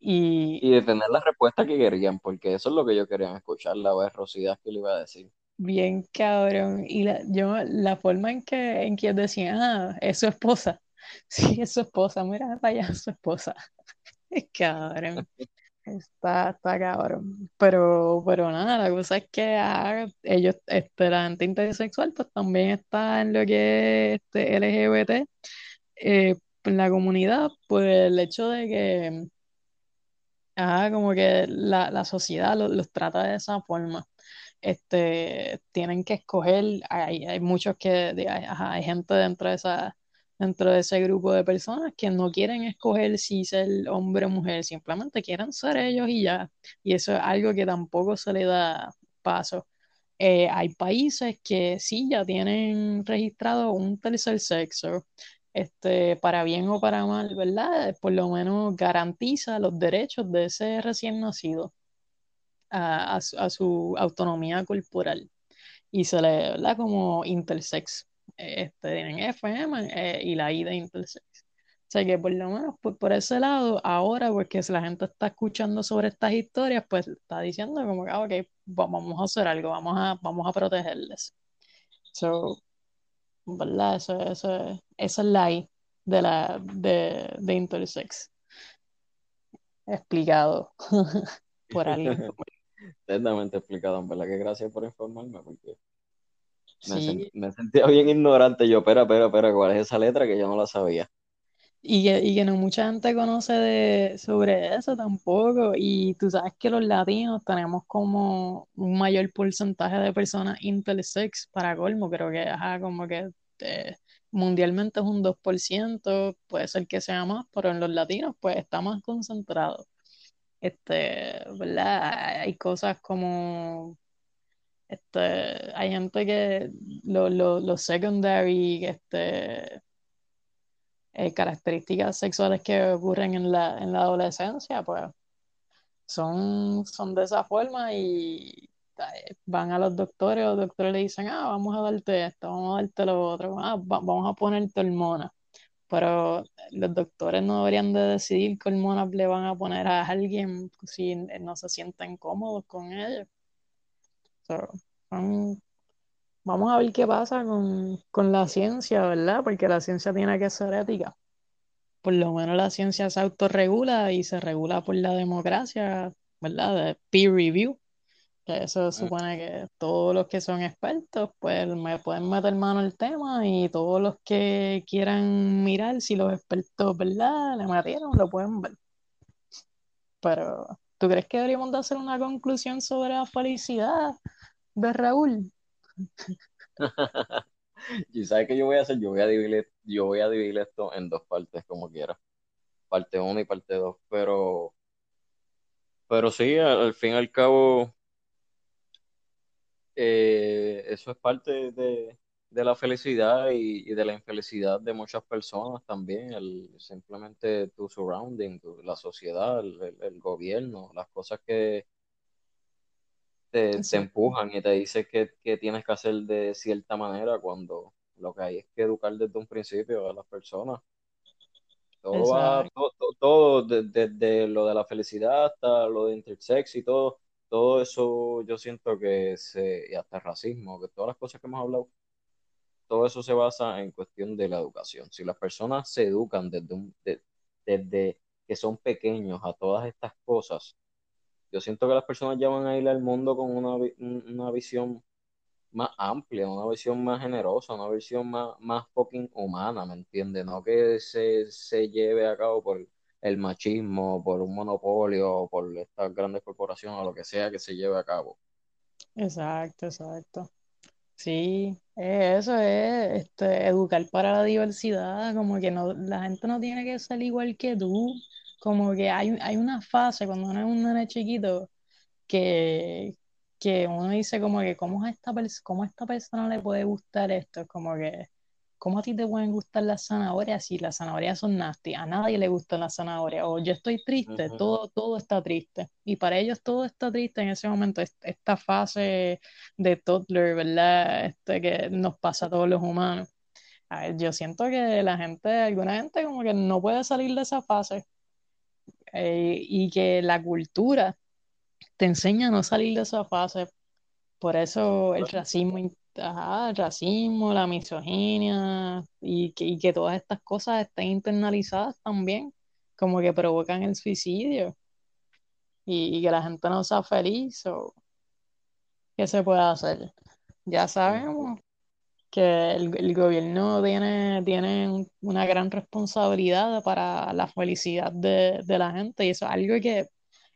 Y, y de tener la respuesta que querían, porque eso es lo que yo quería escuchar, la verrosidad que le iba a decir. Bien cabrón. Y la, yo, la forma en que, en que decían, ah, es su esposa. [LAUGHS] Sí, es su esposa, mira, vaya, es su esposa. [LAUGHS] cabrón. Está, está cabrón. Pero, pero nada, la cosa es que ah, ellos, este, la gente intersexual, pues también está en lo que es este, LGBT. Eh, en la comunidad, pues el hecho de que, ah, como que la, la sociedad los, los trata de esa forma este, tienen que escoger, hay, hay muchos que, hay, hay gente dentro de esa, dentro de ese grupo de personas que no quieren escoger si ser hombre o mujer, simplemente quieren ser ellos y ya. Y eso es algo que tampoco se le da paso. Eh, hay países que sí ya tienen registrado un tercer sexo, este, para bien o para mal, ¿verdad? Por lo menos garantiza los derechos de ese recién nacido a, su, autonomía corporal y se le, ¿verdad? Como intersex. Este, tienen FM eh, y la I intersex. O que por lo menos por, ese lado, ahora, porque si la gente está escuchando sobre estas historias, pues está diciendo como que, ah, vamos a hacer algo, vamos a, vamos a protegerles. So, ¿verdad? Eso, eso, esa es la I de la de, de intersex. Explicado [LAUGHS] por alguien. [LAUGHS] Eternamente explicado, en verdad que gracias por informarme, porque me, sentía bien ignorante. Yo, espera, espera, espera, ¿cuál es esa letra que yo no la sabía? Y que, y que no mucha gente conoce de, sobre eso tampoco. Y tú sabes que los latinos tenemos como un mayor porcentaje de personas intersex para colmo. Creo que, ajá, como que eh, mundialmente es un 2%, puede ser que sea más, pero en los latinos pues está más concentrado. Este, ¿verdad? Hay cosas como, este, hay gente que los lo, secondary, este, eh, características sexuales que ocurren en la, en la adolescencia, pues son, son de esa forma y eh, van a los doctores, los doctores le dicen, ah, vamos a darte esto, vamos a darte lo otro, ah, vamos a ponerte hormonas pero los doctores no deberían de decidir qué hormonas le van a poner a alguien si no se sienten cómodos con ellos. Vamos a ver qué pasa con, con, la ciencia, ¿verdad? Porque la ciencia tiene que ser ética. Por lo menos la ciencia se autorregula y se regula por la democracia, ¿verdad? De peer review. Que eso supone que todos los que son expertos, pues me pueden meter mano al tema y todos los que quieran mirar si los expertos, ¿verdad? Le metieron, lo pueden ver. Pero, ¿tú crees que deberíamos de hacer una conclusión sobre la felicidad de Raúl? [LAUGHS] y sabes qué yo voy a hacer, yo voy a dividir, yo voy a dividir esto en dos partes como quiera. Parte 1 y parte 2, pero pero sí, al fin y al cabo eh, eso es parte de, la felicidad y, de la infelicidad de muchas personas también, simplemente tu surrounding, la sociedad, el, gobierno, las cosas que te, empujan y te dicen que, tienes que hacer de cierta manera cuando lo que hay es que educar desde un principio a las personas. Todo va, todo, desde lo de la felicidad hasta lo de intersex y todo, todo eso yo siento que se, y hasta el racismo, que todas las cosas que hemos hablado, todo eso se basa en cuestión de la educación. Si las personas se educan desde, un, desde que son pequeños a todas estas cosas, yo siento que las personas ya van a ir al mundo con una, una visión más amplia, una visión más generosa, una visión más, más fucking humana, ¿me entiendes? No que se, se lleve a cabo por el machismo, por un monopolio, por estas grandes corporaciones o lo que sea que se lleve a cabo. Exacto, exacto. Sí, eso es este, educar para la diversidad, como que no, la gente no tiene que ser igual que tú, como que hay, hay una fase cuando uno es un nene chiquito que, que uno dice como que cómo a esta, cómo a esta persona le puede gustar esto, es como que ¿cómo a ti te pueden gustar las zanahorias si las zanahorias son nasty? A nadie le gustan las zanahorias. O yo estoy triste, todo, todo está triste. Y para ellos todo está triste en ese momento, esta fase de toddler, ¿verdad? Este que nos pasa a todos los humanos. A ver, yo siento que la gente, alguna gente como que no puede salir de esa fase. Eh, y que la cultura te enseña a no salir de esa fase. Por eso el racismo el racismo, la misoginia y que, que todas estas cosas estén internalizadas también, como que provocan el suicidio. y, que la gente no sea feliz o qué se puede hacer. Ya sabemos que el, gobierno tiene, tiene una gran responsabilidad para la felicidad de, la gente y eso es algo que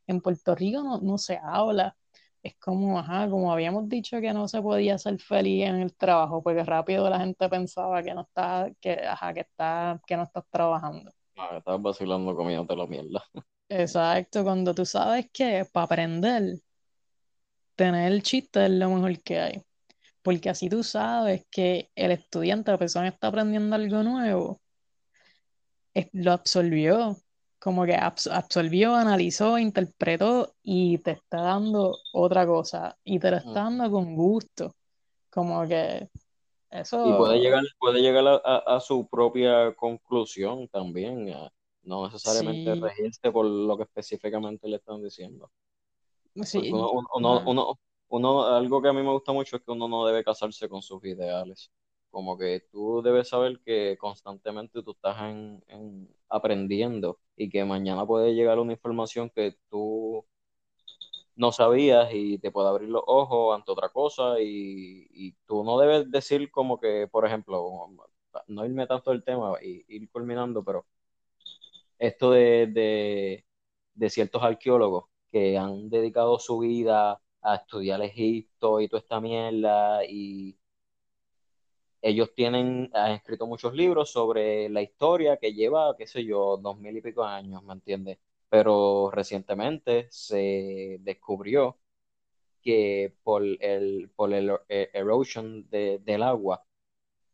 en Puerto Rico no, no se habla es como, ajá, como habíamos dicho que no se podía ser feliz en el trabajo, porque rápido la gente pensaba que no está, que, ajá, que está, que no estás trabajando. Ah, estás vacilando comiéndote la mierda. [LAUGHS] Exacto, cuando tú sabes que para aprender, tener el chiste es lo mejor que hay. Porque así tú sabes que el estudiante, la persona que está aprendiendo algo nuevo, lo absorbió como que absorbió, analizó, interpretó y te está dando otra cosa y te lo está dando con gusto. Como que eso... Y puede llegar, puede llegar a, su propia conclusión también, no necesariamente regirse por lo que específicamente le están diciendo. Sí. Uno, algo que a mí me gusta mucho es que uno no debe casarse con sus ideales. Como que tú debes saber que constantemente tú estás en, aprendiendo y que mañana puede llegar una información que tú no sabías y te puede abrir los ojos ante otra cosa y, tú no debes decir como que, por ejemplo, no irme tanto del tema y ir culminando, pero esto de, de ciertos arqueólogos que han dedicado su vida a estudiar Egipto y toda esta mierda y ellos tienen, han escrito muchos libros sobre la historia que lleva, qué sé yo, dos mil y pico años, ¿me entiendes? Pero recientemente se descubrió que por el, por el eh, erosion del agua,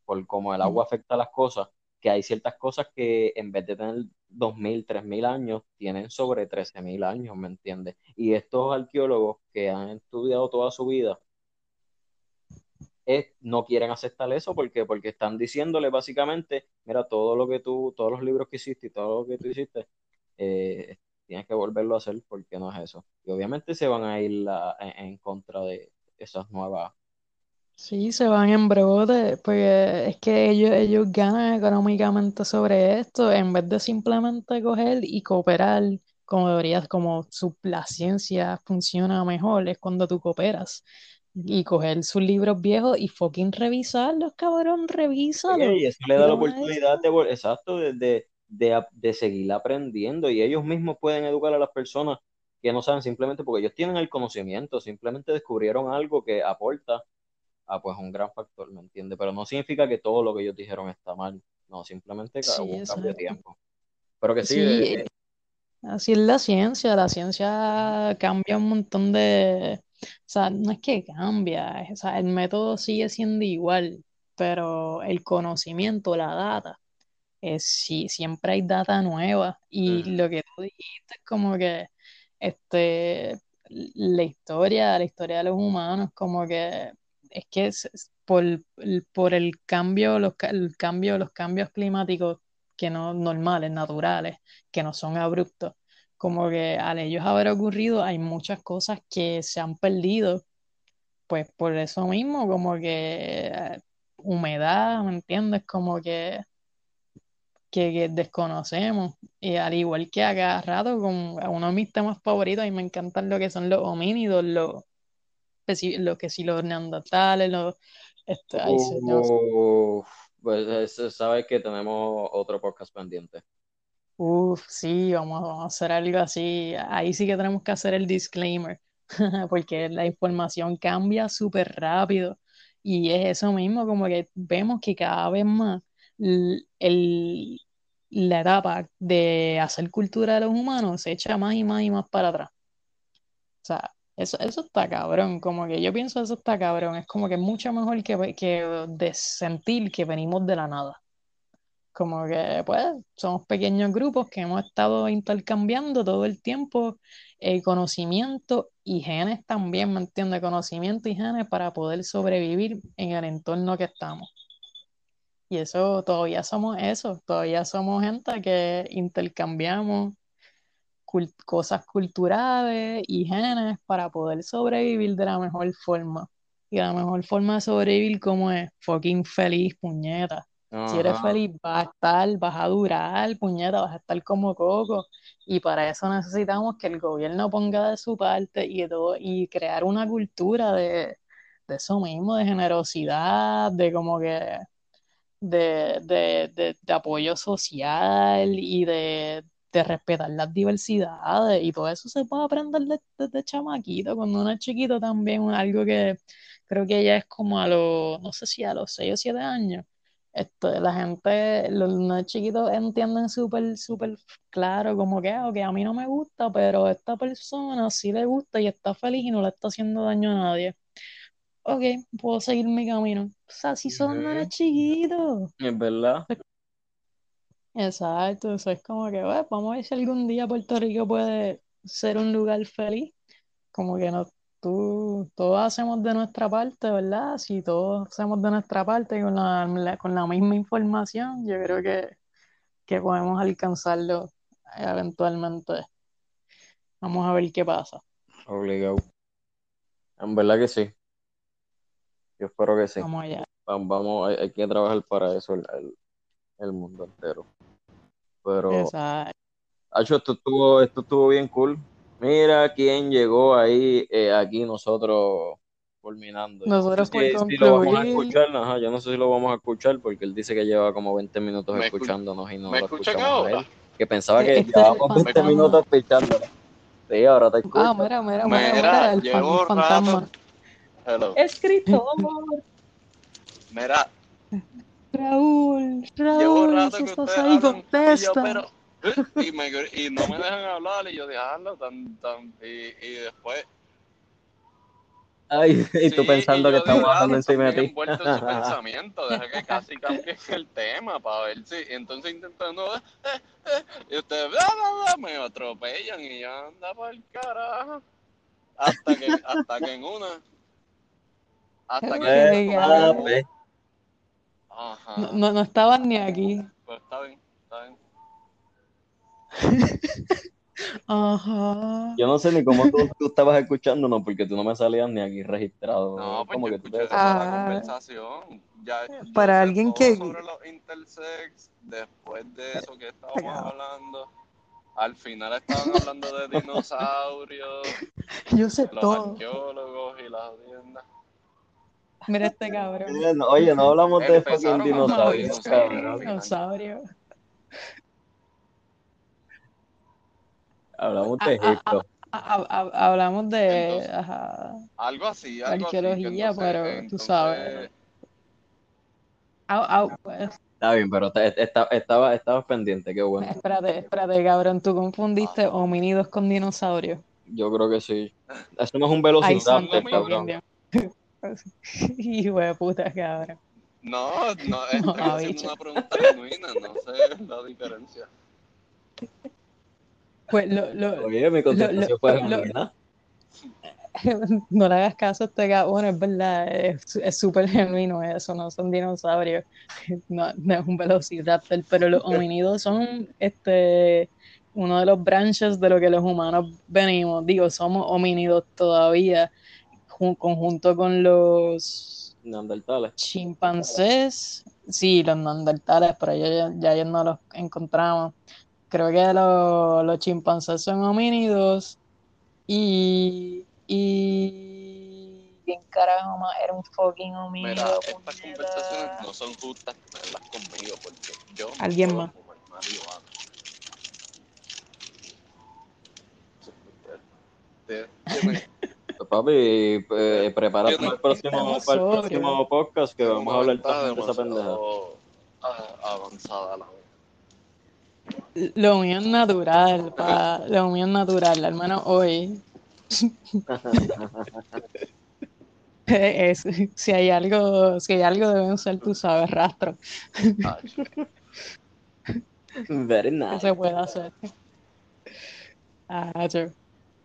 por cómo el agua afecta a las cosas, que hay ciertas cosas que en vez de tener dos mil, tres mil años, tienen sobre trece mil años, ¿me entiendes? Y estos arqueólogos que han estudiado toda su vida no quieren aceptar eso porque, porque están diciéndole básicamente, mira, todo lo que tú, todos los libros que hiciste y todo lo que tú hiciste, eh, tienes que volverlo a hacer porque no es eso. Y obviamente se van a ir en, contra de esas nuevas. Sí, se van en brote, porque es que ellos, ellos ganan económicamente sobre esto en vez de simplemente coger y cooperar como deberías, como su, la ciencia funciona mejor, es cuando tú cooperas y coger sus libros viejos y fucking revisarlos, cabrón, revísalos. y eso le da la oportunidad de, exacto, de, de, seguir aprendiendo y ellos mismos pueden educar a las personas que no saben simplemente porque ellos tienen el conocimiento, simplemente descubrieron algo que aporta a pues un gran factor, ¿me entiendes? Pero no significa que todo lo que ellos dijeron está mal, no, simplemente que un cambio de tiempo. Pero que sí, eh, eh, así es la ciencia, la ciencia cambia un montón de o sea, no es que cambia, o sea, el método sigue siendo igual, pero el conocimiento, la data, es si siempre hay data nueva y lo que tú dijiste es como que este la historia, la historia de los humanos, como que es que por, por el cambio, los el cambio, los cambios climáticos que no normales, naturales, que no son abruptos, como que al ellos haber ocurrido hay muchas cosas que se han perdido, pues por eso mismo, como que eh, humedad, ¿me entiendes? Como que, que, desconocemos. Y al igual que a cada rato, con uno de mis temas favoritos, y me encantan lo que son los homínidos, los, lo que sí, los neandertales, los... Este, pues sabes que tenemos otro podcast pendiente. Uf, sí, vamos, a hacer algo así. Ahí sí que tenemos que hacer el disclaimer, [LAUGHS] porque la información cambia súper rápido. Y es eso mismo, como que vemos que cada vez más el, la etapa de hacer cultura de los humanos se echa más y más y más para atrás. O sea, eso, eso está cabrón, como que yo pienso eso está cabrón, es como que mucho mejor que, que de sentir que venimos de la nada. Como que, pues, somos pequeños grupos que hemos estado intercambiando todo el tiempo el conocimiento y genes también, ¿me entiendes? Conocimiento y genes para poder sobrevivir en el entorno que estamos. Y eso, todavía somos eso, todavía somos gente que intercambiamos cosas culturales y genes para poder sobrevivir de la mejor forma. Y la mejor forma de sobrevivir como es fucking feliz, puñeta Si eres feliz, vas a estar, vas a durar, puñeta, vas a estar como coco. Y para eso necesitamos que el gobierno ponga de su parte y, todo, y crear una cultura de, de eso mismo, de generosidad, de como que de, de, de, de apoyo social y de, de respetar las diversidades y todo eso se puede aprender desde, desde chamaquito, cuando uno es chiquito también, algo que creo que ya es como a los, no sé si a los 6 o 7 años. Esto, la gente, los niños chiquitos entienden súper, súper claro como que, "Ah, ok, a mí no me gusta, pero a esta persona sí le gusta y está feliz y no le está haciendo daño a nadie. Ok, puedo seguir mi camino. O sea, si son nenes chiquitos. Es verdad. Exacto, eso es como que, bueno, vamos a ver si algún día Puerto Rico puede ser un lugar feliz. Como que no, tú, todos hacemos de nuestra parte, ¿verdad? Si todos hacemos de nuestra parte con la, la- con la misma información, yo creo que, que podemos alcanzarlo eventualmente. Vamos a ver qué pasa. Obligado. En verdad que sí. Yo espero que sí. Vamos allá. Va- Vamos, hay, hay que trabajar para eso el, el- el mundo entero. Pero, Exacto. Hacho, esto estuvo, esto estuvo bien cool. Mira quién llegó ahí, eh, aquí nosotros culminando. Yo no Nosotros sé si, si lo vamos a escuchar, ajá, yo no sé si lo vamos a escuchar porque él dice que lleva como 20 minutos ¿Me escu- escuchándonos y no ¿Me lo escuchamos a ahora? él. Que pensaba que es llevábamos 20 fantasma. minutos escuchándolo. Sí, ahora te escucho. Ah, mira, mira, mira, Mira, mira, el, fantasma. Hello. Escritor. [LAUGHS] Mira, Raúl, llevo Raúl, rato si que estás ahí, hablan y yo, contesta. pero. Y, me, y no me dejan hablar y yo dejarlo tan, tan. Y, y después. Ay, [LAUGHS] y tú Sí, pensando y que estamos ah, hablando encima de ti. envuelto en su [LAUGHS] pensamiento, deja que casi cambie [LAUGHS] el tema para ver si. Entonces intentando. eh, eh, y ustedes bla, bla, bla, me atropellan y ya anda para el carajo. Hasta que, hasta que en una. Hasta que Eh, en una como cabrón. que. Escape. Ajá. No, no, no estaban ni aquí. Pues está bien, está bien. [LAUGHS] Ajá. Yo no sé ni cómo tú, tú estabas escuchándonos porque tú no me salías ni aquí registrado. No, pues como yo que tú te toda la conversación. Ya, Para alguien que- sobre los intersex, después de eso que estábamos hablando. Al final estaban hablando de [LAUGHS] dinosaurios, Yo sé los todo. arqueólogos y las tiendas. Mira este cabrón. Oye, no- hablamos de fucking dinosaurios, cabrón. Dinosaurio. Hablamos de ah, Egipto. Ah, ah, ah, Hablamos de Entonces, ajá, Algo así, algo así. que arqueología, entonces- pero tú sabes. Pues, Está bien, pero te- estaba, estabas pendiente, qué bueno. espérate, espérate, cabrón. Tú confundiste homínidos con dinosaurios. Yo creo que sí. Eso no es un velociraptor, cabrón. Hijo [LAUGHS] de puta, cabrón. No, no, [LAUGHS] estoy No, haciendo una pregunta genuina, no sé la diferencia. Pues lo, lo, Oye, mi contestación lo- fue genuina. [LAUGHS] no le hagas caso a este cabrón, bueno, es verdad, es es súper genuino eso, no son dinosaurios, no, no es un velociraptor, pero los homínidos son este uno de los branches de lo que los humanos venimos, digo, somos homínidos todavía, conjunto con los Neandertales. chimpancés, sí, los neandertales, pero ya, ya, ya no los encontramos. Creo que los, los chimpancés son homínidos y, y ¿quién carajo más era un fucking Mira, homínido? estas puñeta? conversaciones no son justas tenerlas conmigo porque yo no Alguien puedo más. fumar marihuana. [LAUGHS] Te- Pues, papi, eh, prepárate no- para el próximo, Estamos para el sobrios. próximo podcast que vamos a hablar también de esa pendeja. ah, avanzada la. Lo mío es natural, pa, lo mío es natural, al menos hoy. Es, si hay algo, si hay algo deben ser, tú sabes, rastro Very nice. se puede hacer. Ah, yo-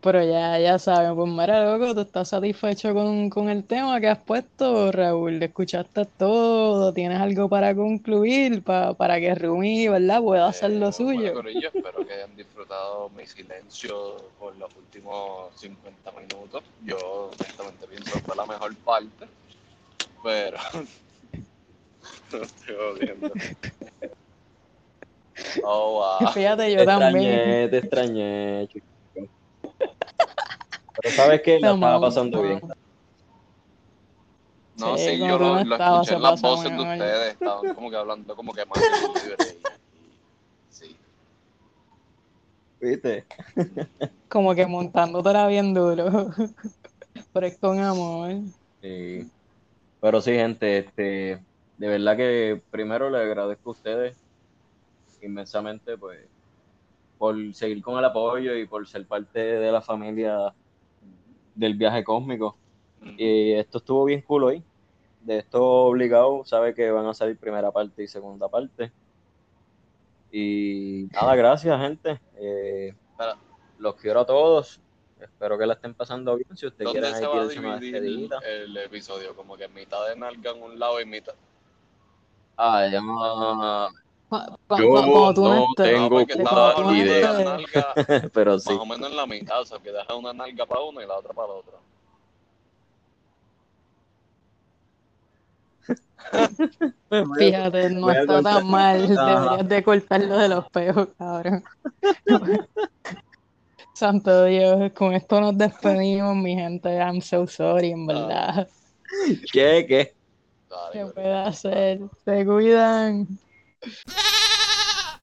Pero ya, ya saben, pues mira, loco, ¿tú estás satisfecho con, con el tema que has puesto, Raúl? ¿Escuchaste todo? ¿Tienes algo para concluir? Pa- para que Rumi, ¿verdad? Pueda hacer lo Eh, suyo. bueno, espero que hayan disfrutado mi silencio por los últimos 50 minutos. Yo honestamente pienso que fue la mejor parte, pero [LAUGHS] No estoy jodiendo. [LAUGHS] Oh, wow. Fíjate, yo te también. extrañé, te extrañé, chico. Pero sabes que la No, estaba pasando bien. No, Sí, sí, yo lo, escuché en las voces de ustedes, estaban como que hablando como que más sí. ¿Viste? Como que montándotela bien duro. [LAUGHS] Pero es con amor. Sí. Pero sí, gente, este, de verdad que primero le agradezco a ustedes inmensamente, pues, por seguir con el apoyo y por ser parte de la familia del viaje cósmico. Y esto estuvo bien cool hoy. De esto obligado, sabe que van a salir primera parte y segunda parte. Y nada, gracias, gente. Eh, los quiero a todos. Espero que la estén pasando bien. Si ustedes ¿Dónde quieren se va a dividir despedida. el episodio? Como que mitad de nalga en un lado y mitad. Ah, ya no- Yo cu- Cuando tú no tengo idea. la [LAUGHS] Pero sí. más o menos en la mitad, o sea, que deja una nalga para uno y la otra para el otro. [LAUGHS] Fíjate, no está tan mal. Ajá. Deberías de cortarlo de los peos, cabrón. [LAUGHS] Santo Dios, con esto nos despedimos, mi gente. I'm so sorry, en verdad. ¿Qué? ¿Qué? ¿Qué puede hacer? Se cuidan. Yeah. [LAUGHS]